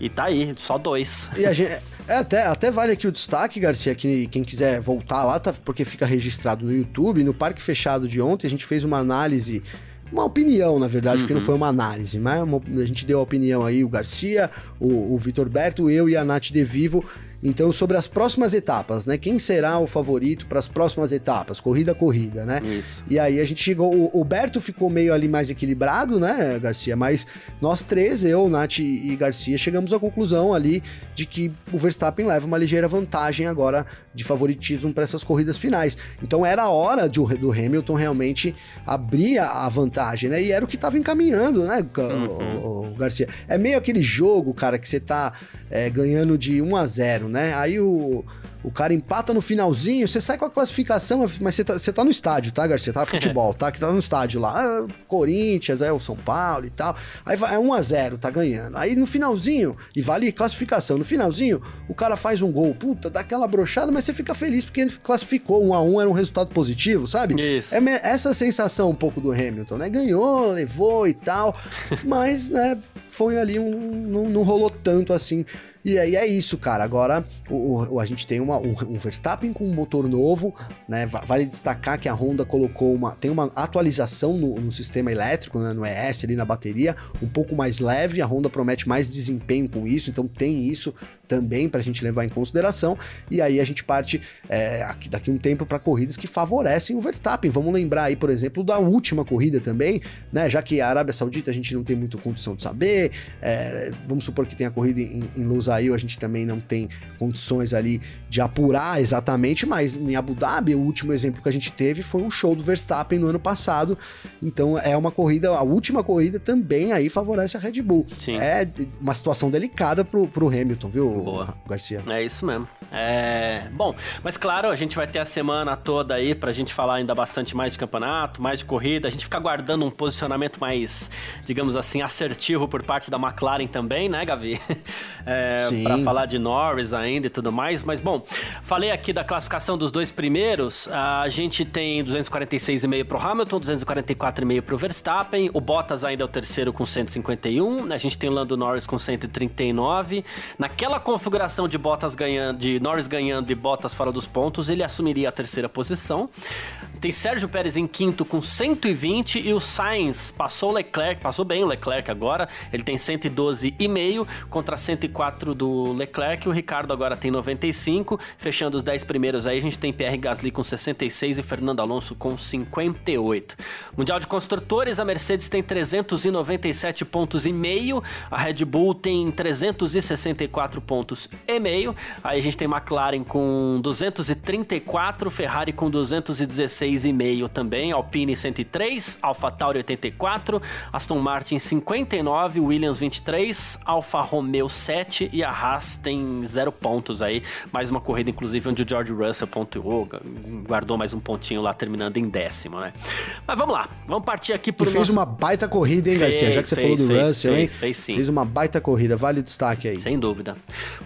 E tá aí, só dois. E a gente. É, até, até vale aqui o destaque, Garcia, que quem quiser voltar lá, tá, porque fica registrado no YouTube. No Parque Fechado de ontem, a gente fez uma análise uma opinião, na verdade, uhum. porque não uhum. foi uma análise, mas uma, a gente deu a opinião aí, o Garcia, o, o Vitor Berto, eu e a Nath De Vivo, Então, sobre as próximas etapas, né? Quem será o favorito para as próximas etapas? Corrida a corrida, né? Isso. E aí a gente chegou. O, o Berto ficou meio ali mais equilibrado, né, Garcia? Mas nós três, eu, Nath e Garcia, chegamos à conclusão ali de que o Verstappen leva uma ligeira vantagem agora de favoritismo para essas corridas finais. Então era a hora de, do Hamilton realmente abrir a vantagem, né? E era o que estava encaminhando, né, uhum. o, Garcia? É meio aquele jogo, cara, que você tá é, ganhando de 1 a 0 né? Aí o o cara empata no finalzinho, você sai com a classificação, mas você tá, você tá no estádio, tá, Garcia? Tá futebol, tá? Que tá no estádio lá. Ah, Corinthians, é o São Paulo e tal. Aí é 1x0, tá ganhando. Aí no finalzinho, e vale classificação, no finalzinho, o cara faz um gol. Puta, dá aquela brochada, mas você fica feliz porque ele classificou 1x1, era um resultado positivo, sabe? Isso. É essa sensação um pouco do Hamilton, né? Ganhou, levou e tal, mas, né, foi ali um. Não, não rolou tanto assim e aí é isso, cara. Agora o, o a gente tem uma, um, um, Verstappen com um motor novo, né? Vale destacar que a Honda colocou uma. tem uma atualização no, no sistema elétrico, né? No ES ali na bateria, um pouco mais leve. A Honda promete mais desempenho com isso, então tem isso também para a gente levar em consideração. E aí a gente parte é, aqui, daqui um tempo para corridas que favorecem o Verstappen. Vamos lembrar aí, por exemplo, da última corrida também, né? Já que a Arábia Saudita a gente não tem muita condição de saber. É, vamos supor que tenha corrida em, em Lusail, a gente também não tem condições ali de apurar exatamente, mas em Abu Dhabi, o último exemplo que a gente teve foi um show do Verstappen no ano passado. Então é uma corrida, a última corrida também aí favorece a Red Bull. Sim. É uma situação delicada pro, pro Hamilton, viu? Boa. Garcia. É isso mesmo. É... Bom, mas claro, a gente vai ter a semana toda aí pra gente falar ainda bastante mais de campeonato, mais de corrida. A gente fica aguardando um posicionamento mais, digamos assim, assertivo por parte da McLaren também, né, Gavi? É, para falar de Norris ainda e tudo mais. Mas bom, falei aqui da classificação dos dois primeiros. A gente tem 246,5 pro Hamilton, 244,5 pro Verstappen. O Bottas ainda é o terceiro com 151. A gente tem o Lando Norris com 139. Naquela configuração de Bottas ganhando, de Norris ganhando e Bottas fora dos pontos, ele assumiria a terceira posição. Tem Sérgio Pérez em quinto com 120 e o Sainz passou o Leclerc, passou bem o Leclerc agora, ele tem 112,5 contra 104 do Leclerc, o Ricardo agora tem 95, fechando os 10 primeiros aí a gente tem Pierre Gasly com 66 e Fernando Alonso com 58. Mundial de Construtores, a Mercedes tem 397 pontos e meio, a Red Bull tem 364 pontos e meio, aí a gente tem McLaren com 234, Ferrari com 216,5 também, Alpine 103, AlphaTauri 84, Aston Martin 59, Williams 23, Alfa Romeo 7 e a Haas tem zero pontos aí, mais uma corrida inclusive onde o George Russell pontuou, guardou mais um pontinho lá terminando em décimo, né? Mas vamos lá, vamos partir aqui por e fez nosso... uma baita corrida, hein, Garcia? Já que você fez, falou do fez, Russell, fez, hein? Fez, sim. Fez uma baita corrida, vale o destaque aí. Sem dúvida.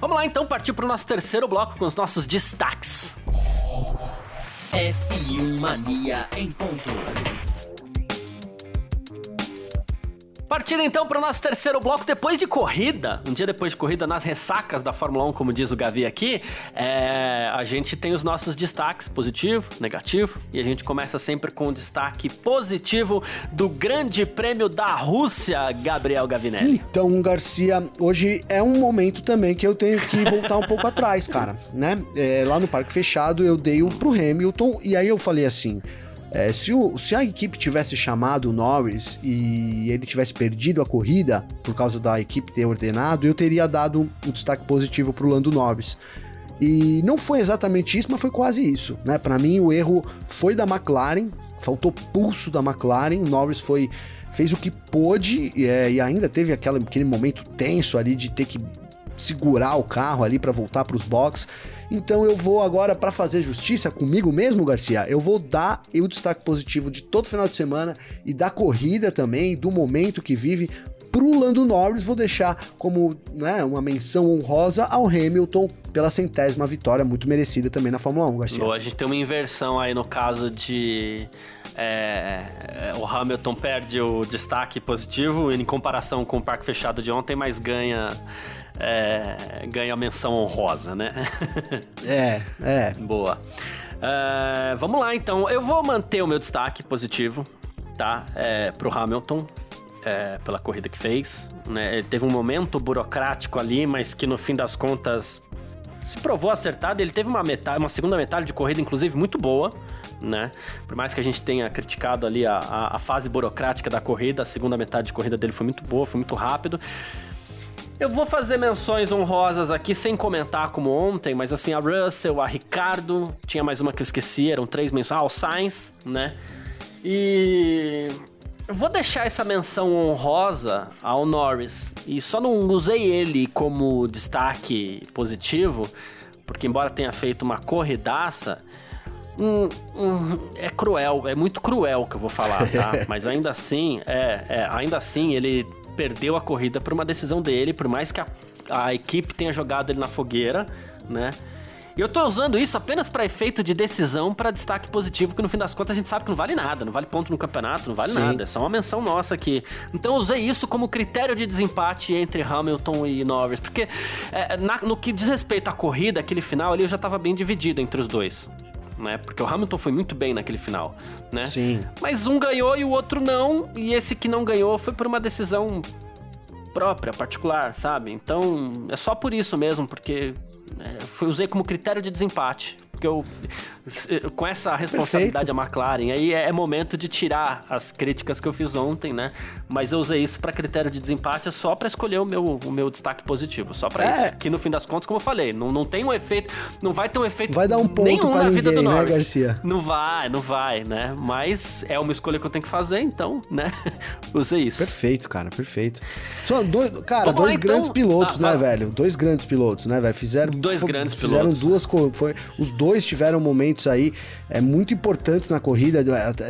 Vamos lá então partir para o nosso terceiro bloco com os nossos destaques. F1 Mania em ponto. Partindo então para o nosso terceiro bloco, depois de corrida, um dia depois de corrida, nas ressacas da Fórmula 1, como diz o Gavi aqui, é, a gente tem os nossos destaques positivo, negativo, e a gente começa sempre com o destaque positivo do Grande Prêmio da Rússia, Gabriel Gavinelli. Então, Garcia, hoje é um momento também que eu tenho que voltar um pouco atrás, cara, né? É, lá no Parque Fechado eu dei o pro Hamilton, e aí eu falei assim. É, se, o, se, a equipe tivesse chamado o Norris e ele tivesse perdido a corrida por causa da equipe ter ordenado, eu teria dado um destaque positivo para o Lando Norris. E não foi exatamente isso, mas foi quase isso. Né? Para mim, o erro foi da McLaren, faltou pulso da McLaren. Norris foi, fez o que pôde e, é, e ainda teve aquela, aquele momento tenso ali de ter que segurar o carro ali para voltar para os boxes. Então eu vou agora, para fazer justiça comigo mesmo, Garcia, eu vou dar o destaque positivo de todo final de semana e da corrida também, do momento que vive, pro Lando Norris, vou deixar como né, uma menção honrosa ao Hamilton pela centésima vitória, muito merecida também na Fórmula 1, Garcia. Boa, a gente tem uma inversão aí no caso de. É, é, o Hamilton perde o destaque positivo em comparação com o parque fechado de ontem, mas ganha é, ganha menção honrosa, né? é, é. Boa. É, vamos lá, então. Eu vou manter o meu destaque positivo, tá? É, pro Hamilton. É, pela corrida que fez. Né? Ele teve um momento burocrático ali, mas que no fim das contas se provou acertado. Ele teve uma, metade, uma segunda metade de corrida, inclusive, muito boa, né? Por mais que a gente tenha criticado ali a, a, a fase burocrática da corrida, a segunda metade de corrida dele foi muito boa, foi muito rápido. Eu vou fazer menções honrosas aqui sem comentar como ontem, mas assim, a Russell, a Ricardo, tinha mais uma que eu esqueci, eram três menções. Ah, o Sainz, né? E eu vou deixar essa menção honrosa ao Norris. E só não usei ele como destaque positivo, porque embora tenha feito uma corridaça, hum, hum, é cruel, é muito cruel que eu vou falar, tá? Mas ainda assim, é, é, ainda assim ele perdeu a corrida por uma decisão dele, por mais que a, a equipe tenha jogado ele na fogueira, né? E eu tô usando isso apenas para efeito de decisão para destaque positivo, que no fim das contas a gente sabe que não vale nada, não vale ponto no campeonato, não vale Sim. nada, é só uma menção nossa aqui. Então eu usei isso como critério de desempate entre Hamilton e Norris, porque é, na, no que diz respeito à corrida, aquele final ali eu já tava bem dividido entre os dois. Né? Porque o Hamilton foi muito bem naquele final, né? Sim. Mas um ganhou e o outro não, e esse que não ganhou foi por uma decisão própria, particular, sabe? Então, é só por isso mesmo, porque é, foi, usei como critério de desempate. Porque eu, com essa responsabilidade Perfeito. a McLaren, aí é, é, momento de tirar as críticas que eu fiz ontem, né? Mas eu usei isso para critério de desempate só para escolher o meu, o meu destaque positivo, só para é. isso. Que no fim das contas, como eu falei, não, não tem um efeito, não vai ter um efeito vai dar um ponto nenhum na vida do né, Norris. Né, Garcia? Não vai, não vai, né? Mas é uma escolha que eu tenho que fazer, então, né? usei isso. Perfeito, cara, perfeito. São dois, cara, Vamos dois lá, grandes então. pilotos, ah, né, vai. velho? Dois grandes pilotos, né, velho? Fizeram dois grandes fizeram pilotos. Fizeram duas, foi os dois dois tiveram momentos aí é, muito importantes na corrida.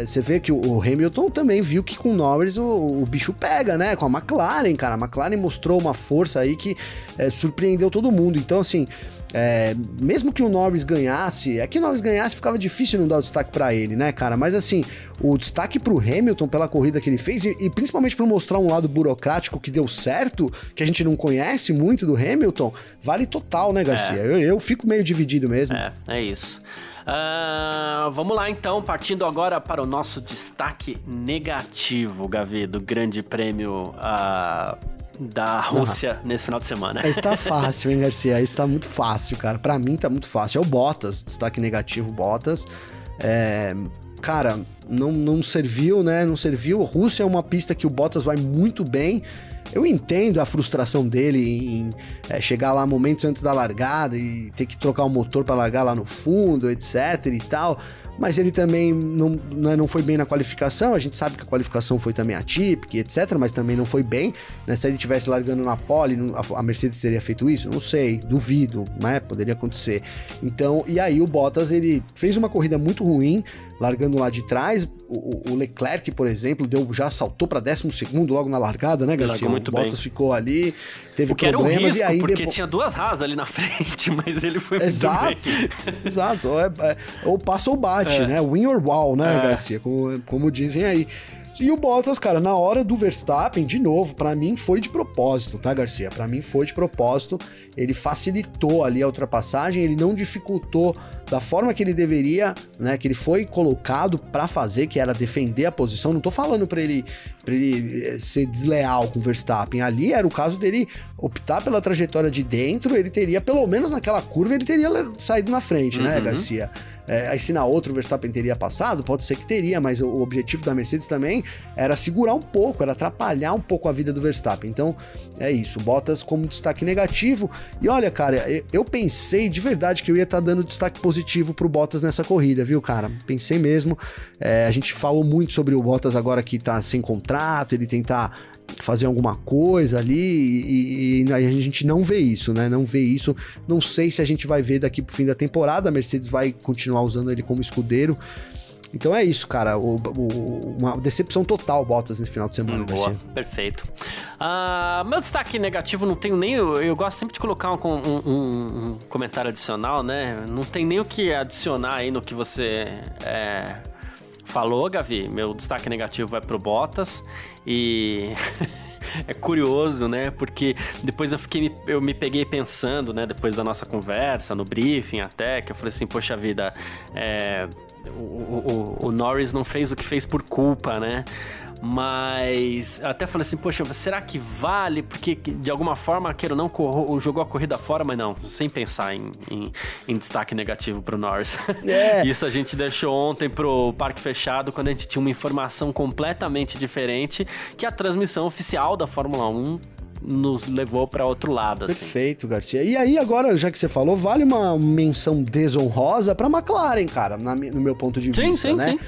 Você vê que o Hamilton também viu que com o Norris o, o bicho pega, né? Com a McLaren, cara. A McLaren mostrou uma força aí que é, surpreendeu todo mundo. Então, assim. É, mesmo que o Norris ganhasse, é que o Norris ganhasse ficava difícil não dar o destaque para ele, né, cara? Mas assim, o destaque pro Hamilton pela corrida que ele fez e, e principalmente para mostrar um lado burocrático que deu certo, que a gente não conhece muito do Hamilton, vale total, né, Garcia? É. Eu, eu fico meio dividido mesmo. É, é isso. Uh, vamos lá então, partindo agora para o nosso destaque negativo, Gavi, do Grande Prêmio uh, da Rússia nesse final de semana. Está fácil, hein, Garcia? Está muito fácil, cara. Para mim tá muito fácil. É o Bottas, destaque negativo, Bottas. É, cara, não, não serviu, né? Não serviu. Rússia é uma pista que o Bottas vai muito bem. Eu entendo a frustração dele em é, chegar lá momentos antes da largada e ter que trocar o motor para largar lá no fundo, etc e tal mas ele também não, né, não foi bem na qualificação. A gente sabe que a qualificação foi também atípica, etc., mas também não foi bem. Né? Se ele tivesse largando na pole, a Mercedes teria feito isso? Não sei, duvido, né? Poderia acontecer. Então, e aí o Bottas ele fez uma corrida muito ruim, largando lá de trás. O, o Leclerc, por exemplo, deu, já saltou para 12 segundo logo na largada, né, Garcia? Muito o Bottas bem. ficou ali, teve o que problemas era um risco, e aí porque depois... tinha duas rasas ali na frente, mas ele foi exato, muito bem. Exato, é, é, ou passa ou bate, é. né? Win or wow, né, é. Garcia? Como, como dizem aí. E o Bottas, cara, na hora do Verstappen, de novo, para mim foi de propósito, tá, Garcia? Para mim foi de propósito. Ele facilitou ali a ultrapassagem, ele não dificultou da forma que ele deveria, né? Que ele foi colocado para fazer, que era defender a posição. Não tô falando para ele, pra ele eh, ser desleal com o Verstappen. Ali era o caso dele optar pela trajetória de dentro, ele teria, pelo menos naquela curva, ele teria saído na frente, né, uhum. né, Garcia? É, aí se na outra o Verstappen teria passado, pode ser que teria, mas o, o objetivo da Mercedes também era segurar um pouco, era atrapalhar um pouco a vida do Verstappen. Então é isso, Bottas como destaque negativo. E olha, cara, eu pensei de verdade que eu ia estar tá dando destaque positivo pro Bottas nessa corrida, viu, cara? Pensei mesmo. É, a gente falou muito sobre o Bottas agora que tá sem contrato, ele tentar fazer alguma coisa ali e, e, a gente não vê isso, né? Não vê isso. Não sei se a gente vai ver daqui pro fim da temporada. A Mercedes vai continuar usando ele como escudeiro. Então é isso, cara. O, o, uma decepção total, Bottas, nesse final de semana. Hum, boa, perfeito. Uh, meu destaque negativo não tenho nem. Eu, eu gosto sempre de colocar um, um, um, comentário adicional, né? Não tem nem o que adicionar aí no que você é, falou, Gavi. Meu destaque negativo vai pro Bottas. E. é curioso, né? Porque depois eu fiquei, eu me peguei pensando, né? Depois da nossa conversa, no briefing até, que eu falei assim, poxa vida, é, o, o, o, Norris não fez o que fez por culpa, né? Mas até falei assim, poxa, será que vale? Porque de alguma forma, queira ou não, jogou a corrida fora, mas não, sem pensar em, em, em destaque negativo pro Norris. É. Isso a gente deixou ontem pro parque fechado, quando a gente tinha uma informação completamente diferente que a transmissão oficial da Fórmula 1 nos levou para outro lado. Assim. Perfeito, Garcia. E aí, agora, já que você falou, vale uma menção desonrosa para McLaren, cara, na, no meu ponto de sim, vista, sim, né? Sim.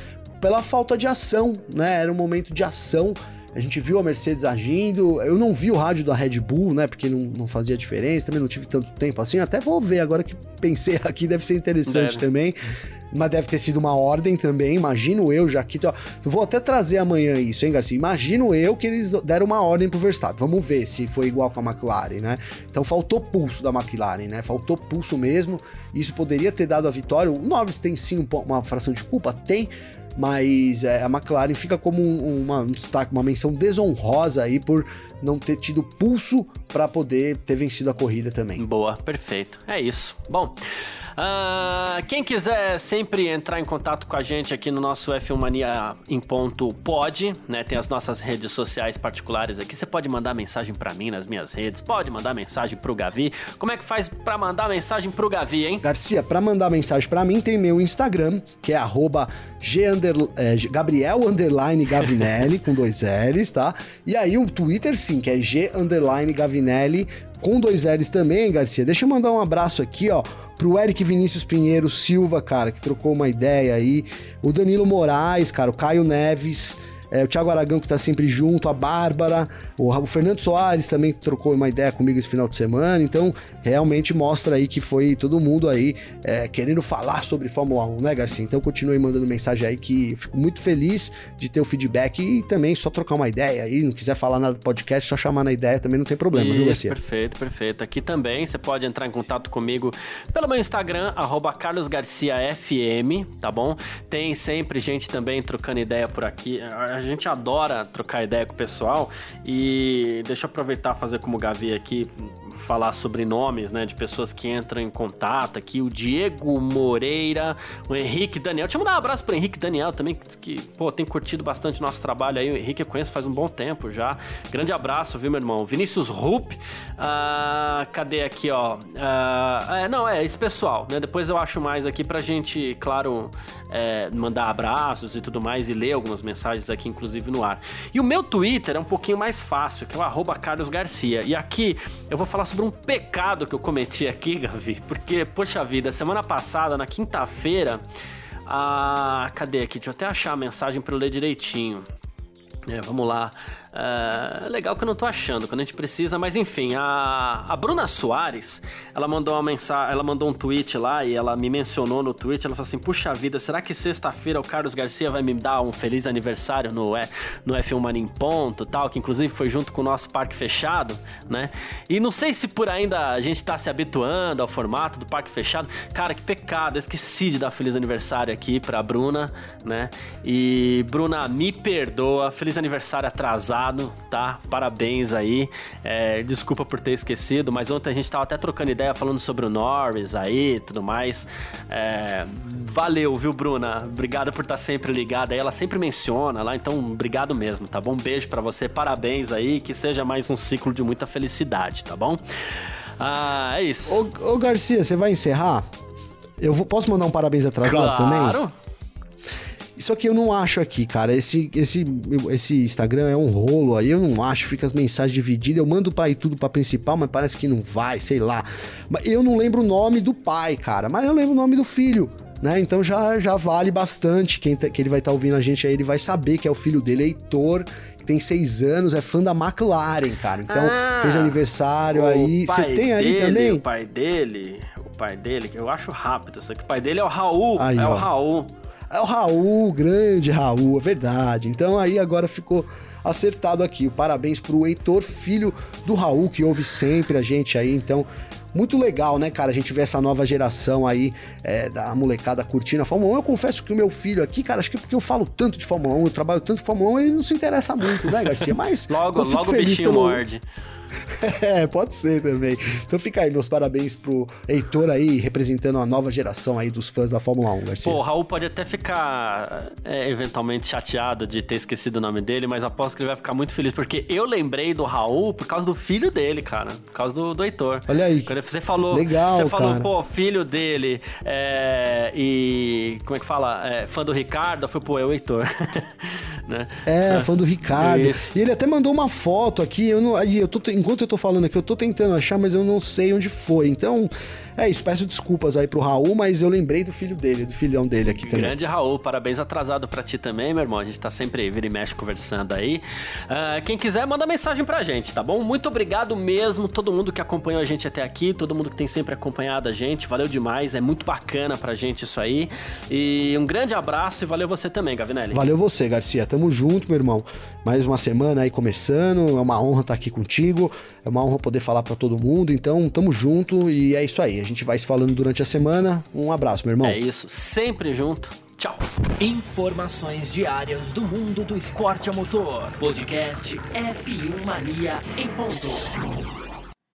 Pela falta de ação, né? Era um momento de ação. A gente viu a Mercedes agindo. Eu não vi o rádio da Red Bull, né? Porque não, não fazia diferença. Também não tive tanto tempo assim. Até vou ver agora que pensei aqui, deve ser interessante deve. também mas deve ter sido uma ordem também, imagino eu, já que. Ó, vou até trazer amanhã isso, hein, Garcia? Imagino eu que eles deram uma ordem pro Verstappen. Vamos ver se foi igual com a McLaren, né? Então faltou pulso da McLaren, né? Faltou pulso mesmo. Isso poderia ter dado a vitória. O Norris tem sim uma fração de culpa? Tem mas é, a McLaren fica como um, uma, um destaque, uma menção desonrosa aí por não ter tido pulso para poder ter vencido a corrida também. Boa, perfeito. É isso. Bom. Uh, quem quiser sempre entrar em contato com a gente aqui no nosso F1 Mania em ponto pode, né? Tem as nossas redes sociais particulares aqui. Você pode mandar mensagem para mim nas minhas redes, pode mandar mensagem pro Gavi. Como é que faz para mandar mensagem pro Gavi, hein? Garcia, para mandar mensagem para mim tem meu Instagram, que é arroba G under, é, Gabriel Gavinelli, com dois L's, tá? E aí o Twitter sim, que é G com dois L's também, Garcia. Deixa eu mandar um abraço aqui, ó, pro Eric Vinícius Pinheiro Silva, cara, que trocou uma ideia aí, o Danilo Moraes, cara, o Caio Neves, é, o Thiago Aragão que tá sempre junto, a Bárbara, o, o Fernando Soares também trocou uma ideia comigo esse final de semana, então realmente mostra aí que foi todo mundo aí é, querendo falar sobre Fórmula 1, né, Garcia? Então continue mandando mensagem aí que fico muito feliz de ter o feedback e também só trocar uma ideia aí, não quiser falar nada do podcast, só chamar na ideia também não tem problema, Isso, viu, Garcia? Perfeito, perfeito. Aqui também você pode entrar em contato comigo pelo meu Instagram, carlosgarciafm, tá bom? Tem sempre gente também trocando ideia por aqui. Gente adora trocar ideia com o pessoal e deixa eu aproveitar fazer como o Gavi aqui, falar sobre nomes, né, de pessoas que entram em contato aqui, o Diego Moreira, o Henrique Daniel. Deixa eu mandar um abraço pro Henrique Daniel também, que, pô, tem curtido bastante o nosso trabalho aí. O Henrique eu conheço faz um bom tempo já. Grande abraço, viu, meu irmão? Vinícius Rupp, ah, cadê aqui, ó? Ah, é, não, é esse pessoal, né? Depois eu acho mais aqui pra gente, claro, é, mandar abraços e tudo mais e ler algumas mensagens aqui, inclusive no ar. E o meu Twitter é um pouquinho mais fácil, que é o arroba Carlos Garcia. E aqui eu vou falar sobre um pecado que eu cometi aqui, Gavi, porque, poxa vida, semana passada, na quinta-feira, a. Cadê aqui? Deixa eu até achar a mensagem para eu ler direitinho. É, vamos lá. Uh, legal que eu não tô achando quando a gente precisa, mas enfim, a, a Bruna Soares, ela mandou uma mensagem, ela mandou um tweet lá e ela me mencionou no tweet, ela falou assim: "Puxa vida, será que sexta-feira o Carlos Garcia vai me dar um feliz aniversário no é, no F1 Mania em ponto, tal, que inclusive foi junto com o nosso parque fechado, né? E não sei se por ainda a gente tá se habituando ao formato do parque fechado. Cara, que pecado, eu esqueci de dar feliz aniversário aqui pra Bruna, né? E Bruna, me perdoa, feliz aniversário atrasado tá? Parabéns aí. É, desculpa por ter esquecido, mas ontem a gente tava até trocando ideia falando sobre o Norris aí tudo mais. É, valeu, viu, Bruna? Obrigado por estar tá sempre ligada aí. Ela sempre menciona lá, então obrigado mesmo, tá bom? Um beijo para você, parabéns aí, que seja mais um ciclo de muita felicidade, tá bom? Ah, é isso. Ô, ô Garcia, você vai encerrar? Eu vou, posso mandar um parabéns atrasado claro. também? Claro. Isso aqui eu não acho aqui, cara. Esse, esse, esse Instagram é um rolo aí, eu não acho. Fica as mensagens divididas. Eu mando pra ir tudo pra principal, mas parece que não vai, sei lá. Mas eu não lembro o nome do pai, cara. Mas eu lembro o nome do filho. Né? Então já, já vale bastante. Quem tá, que ele vai estar tá ouvindo a gente aí, ele vai saber que é o filho dele, Heitor, que tem seis anos, é fã da McLaren, cara. Então ah, fez aniversário aí. Você tem aí dele, também? O pai dele, o pai dele, que eu acho rápido. Isso aqui, o pai dele é o Raul. Aí, é ó. o Raul. É o Raul, grande Raul, é verdade. Então aí agora ficou acertado aqui. Parabéns pro Heitor, filho do Raul, que ouve sempre a gente aí. Então, muito legal, né, cara? A gente vê essa nova geração aí é, da molecada curtindo a Fórmula 1. Eu confesso que o meu filho aqui, cara, acho que é porque eu falo tanto de Fórmula 1, eu trabalho tanto de Fórmula 1, ele não se interessa muito, né, Garcia? Mas. logo, logo o bichinho pelo... morde. é, pode ser também. Então fica aí, meus parabéns pro Heitor aí, representando a nova geração aí dos fãs da Fórmula 1, Garcia. Pô, o Raul pode até ficar é, eventualmente chateado de ter esquecido o nome dele, mas aposto que ele vai ficar muito feliz, porque eu lembrei do Raul por causa do filho dele, cara. Por causa do, do Heitor. Olha aí. Quando você falou. Legal, Você falou, cara. pô, filho dele é, e. Como é que fala? É, fã do Ricardo, eu fui, pô, é o Heitor. né? É, fã do Ricardo. Isso. E ele até mandou uma foto aqui. Eu não, eu tô, enquanto eu tô falando aqui, eu tô tentando achar, mas eu não sei onde foi. Então, é isso. Peço desculpas aí pro Raul, mas eu lembrei do filho dele, do filhão dele aqui também. Grande Raul, parabéns atrasado pra ti também, meu irmão. A gente tá sempre vira e mexe conversando aí. Ah, quem quiser, manda mensagem pra gente, tá bom? Muito obrigado mesmo, todo mundo que acompanhou a gente até aqui, todo mundo que tem sempre acompanhado a gente. Valeu demais, é muito bacana pra gente isso aí. E um grande abraço e valeu você também, Gavinelli. Valeu você, Garcia. Tamo junto, meu irmão. Mais uma semana aí começando. É uma honra estar aqui contigo. É uma honra poder falar pra todo mundo. Então, tamo junto e é isso aí. A gente vai se falando durante a semana. Um abraço, meu irmão. É isso, sempre junto. Tchau. Informações diárias do mundo do esporte a motor. Podcast F1 Mania em ponto.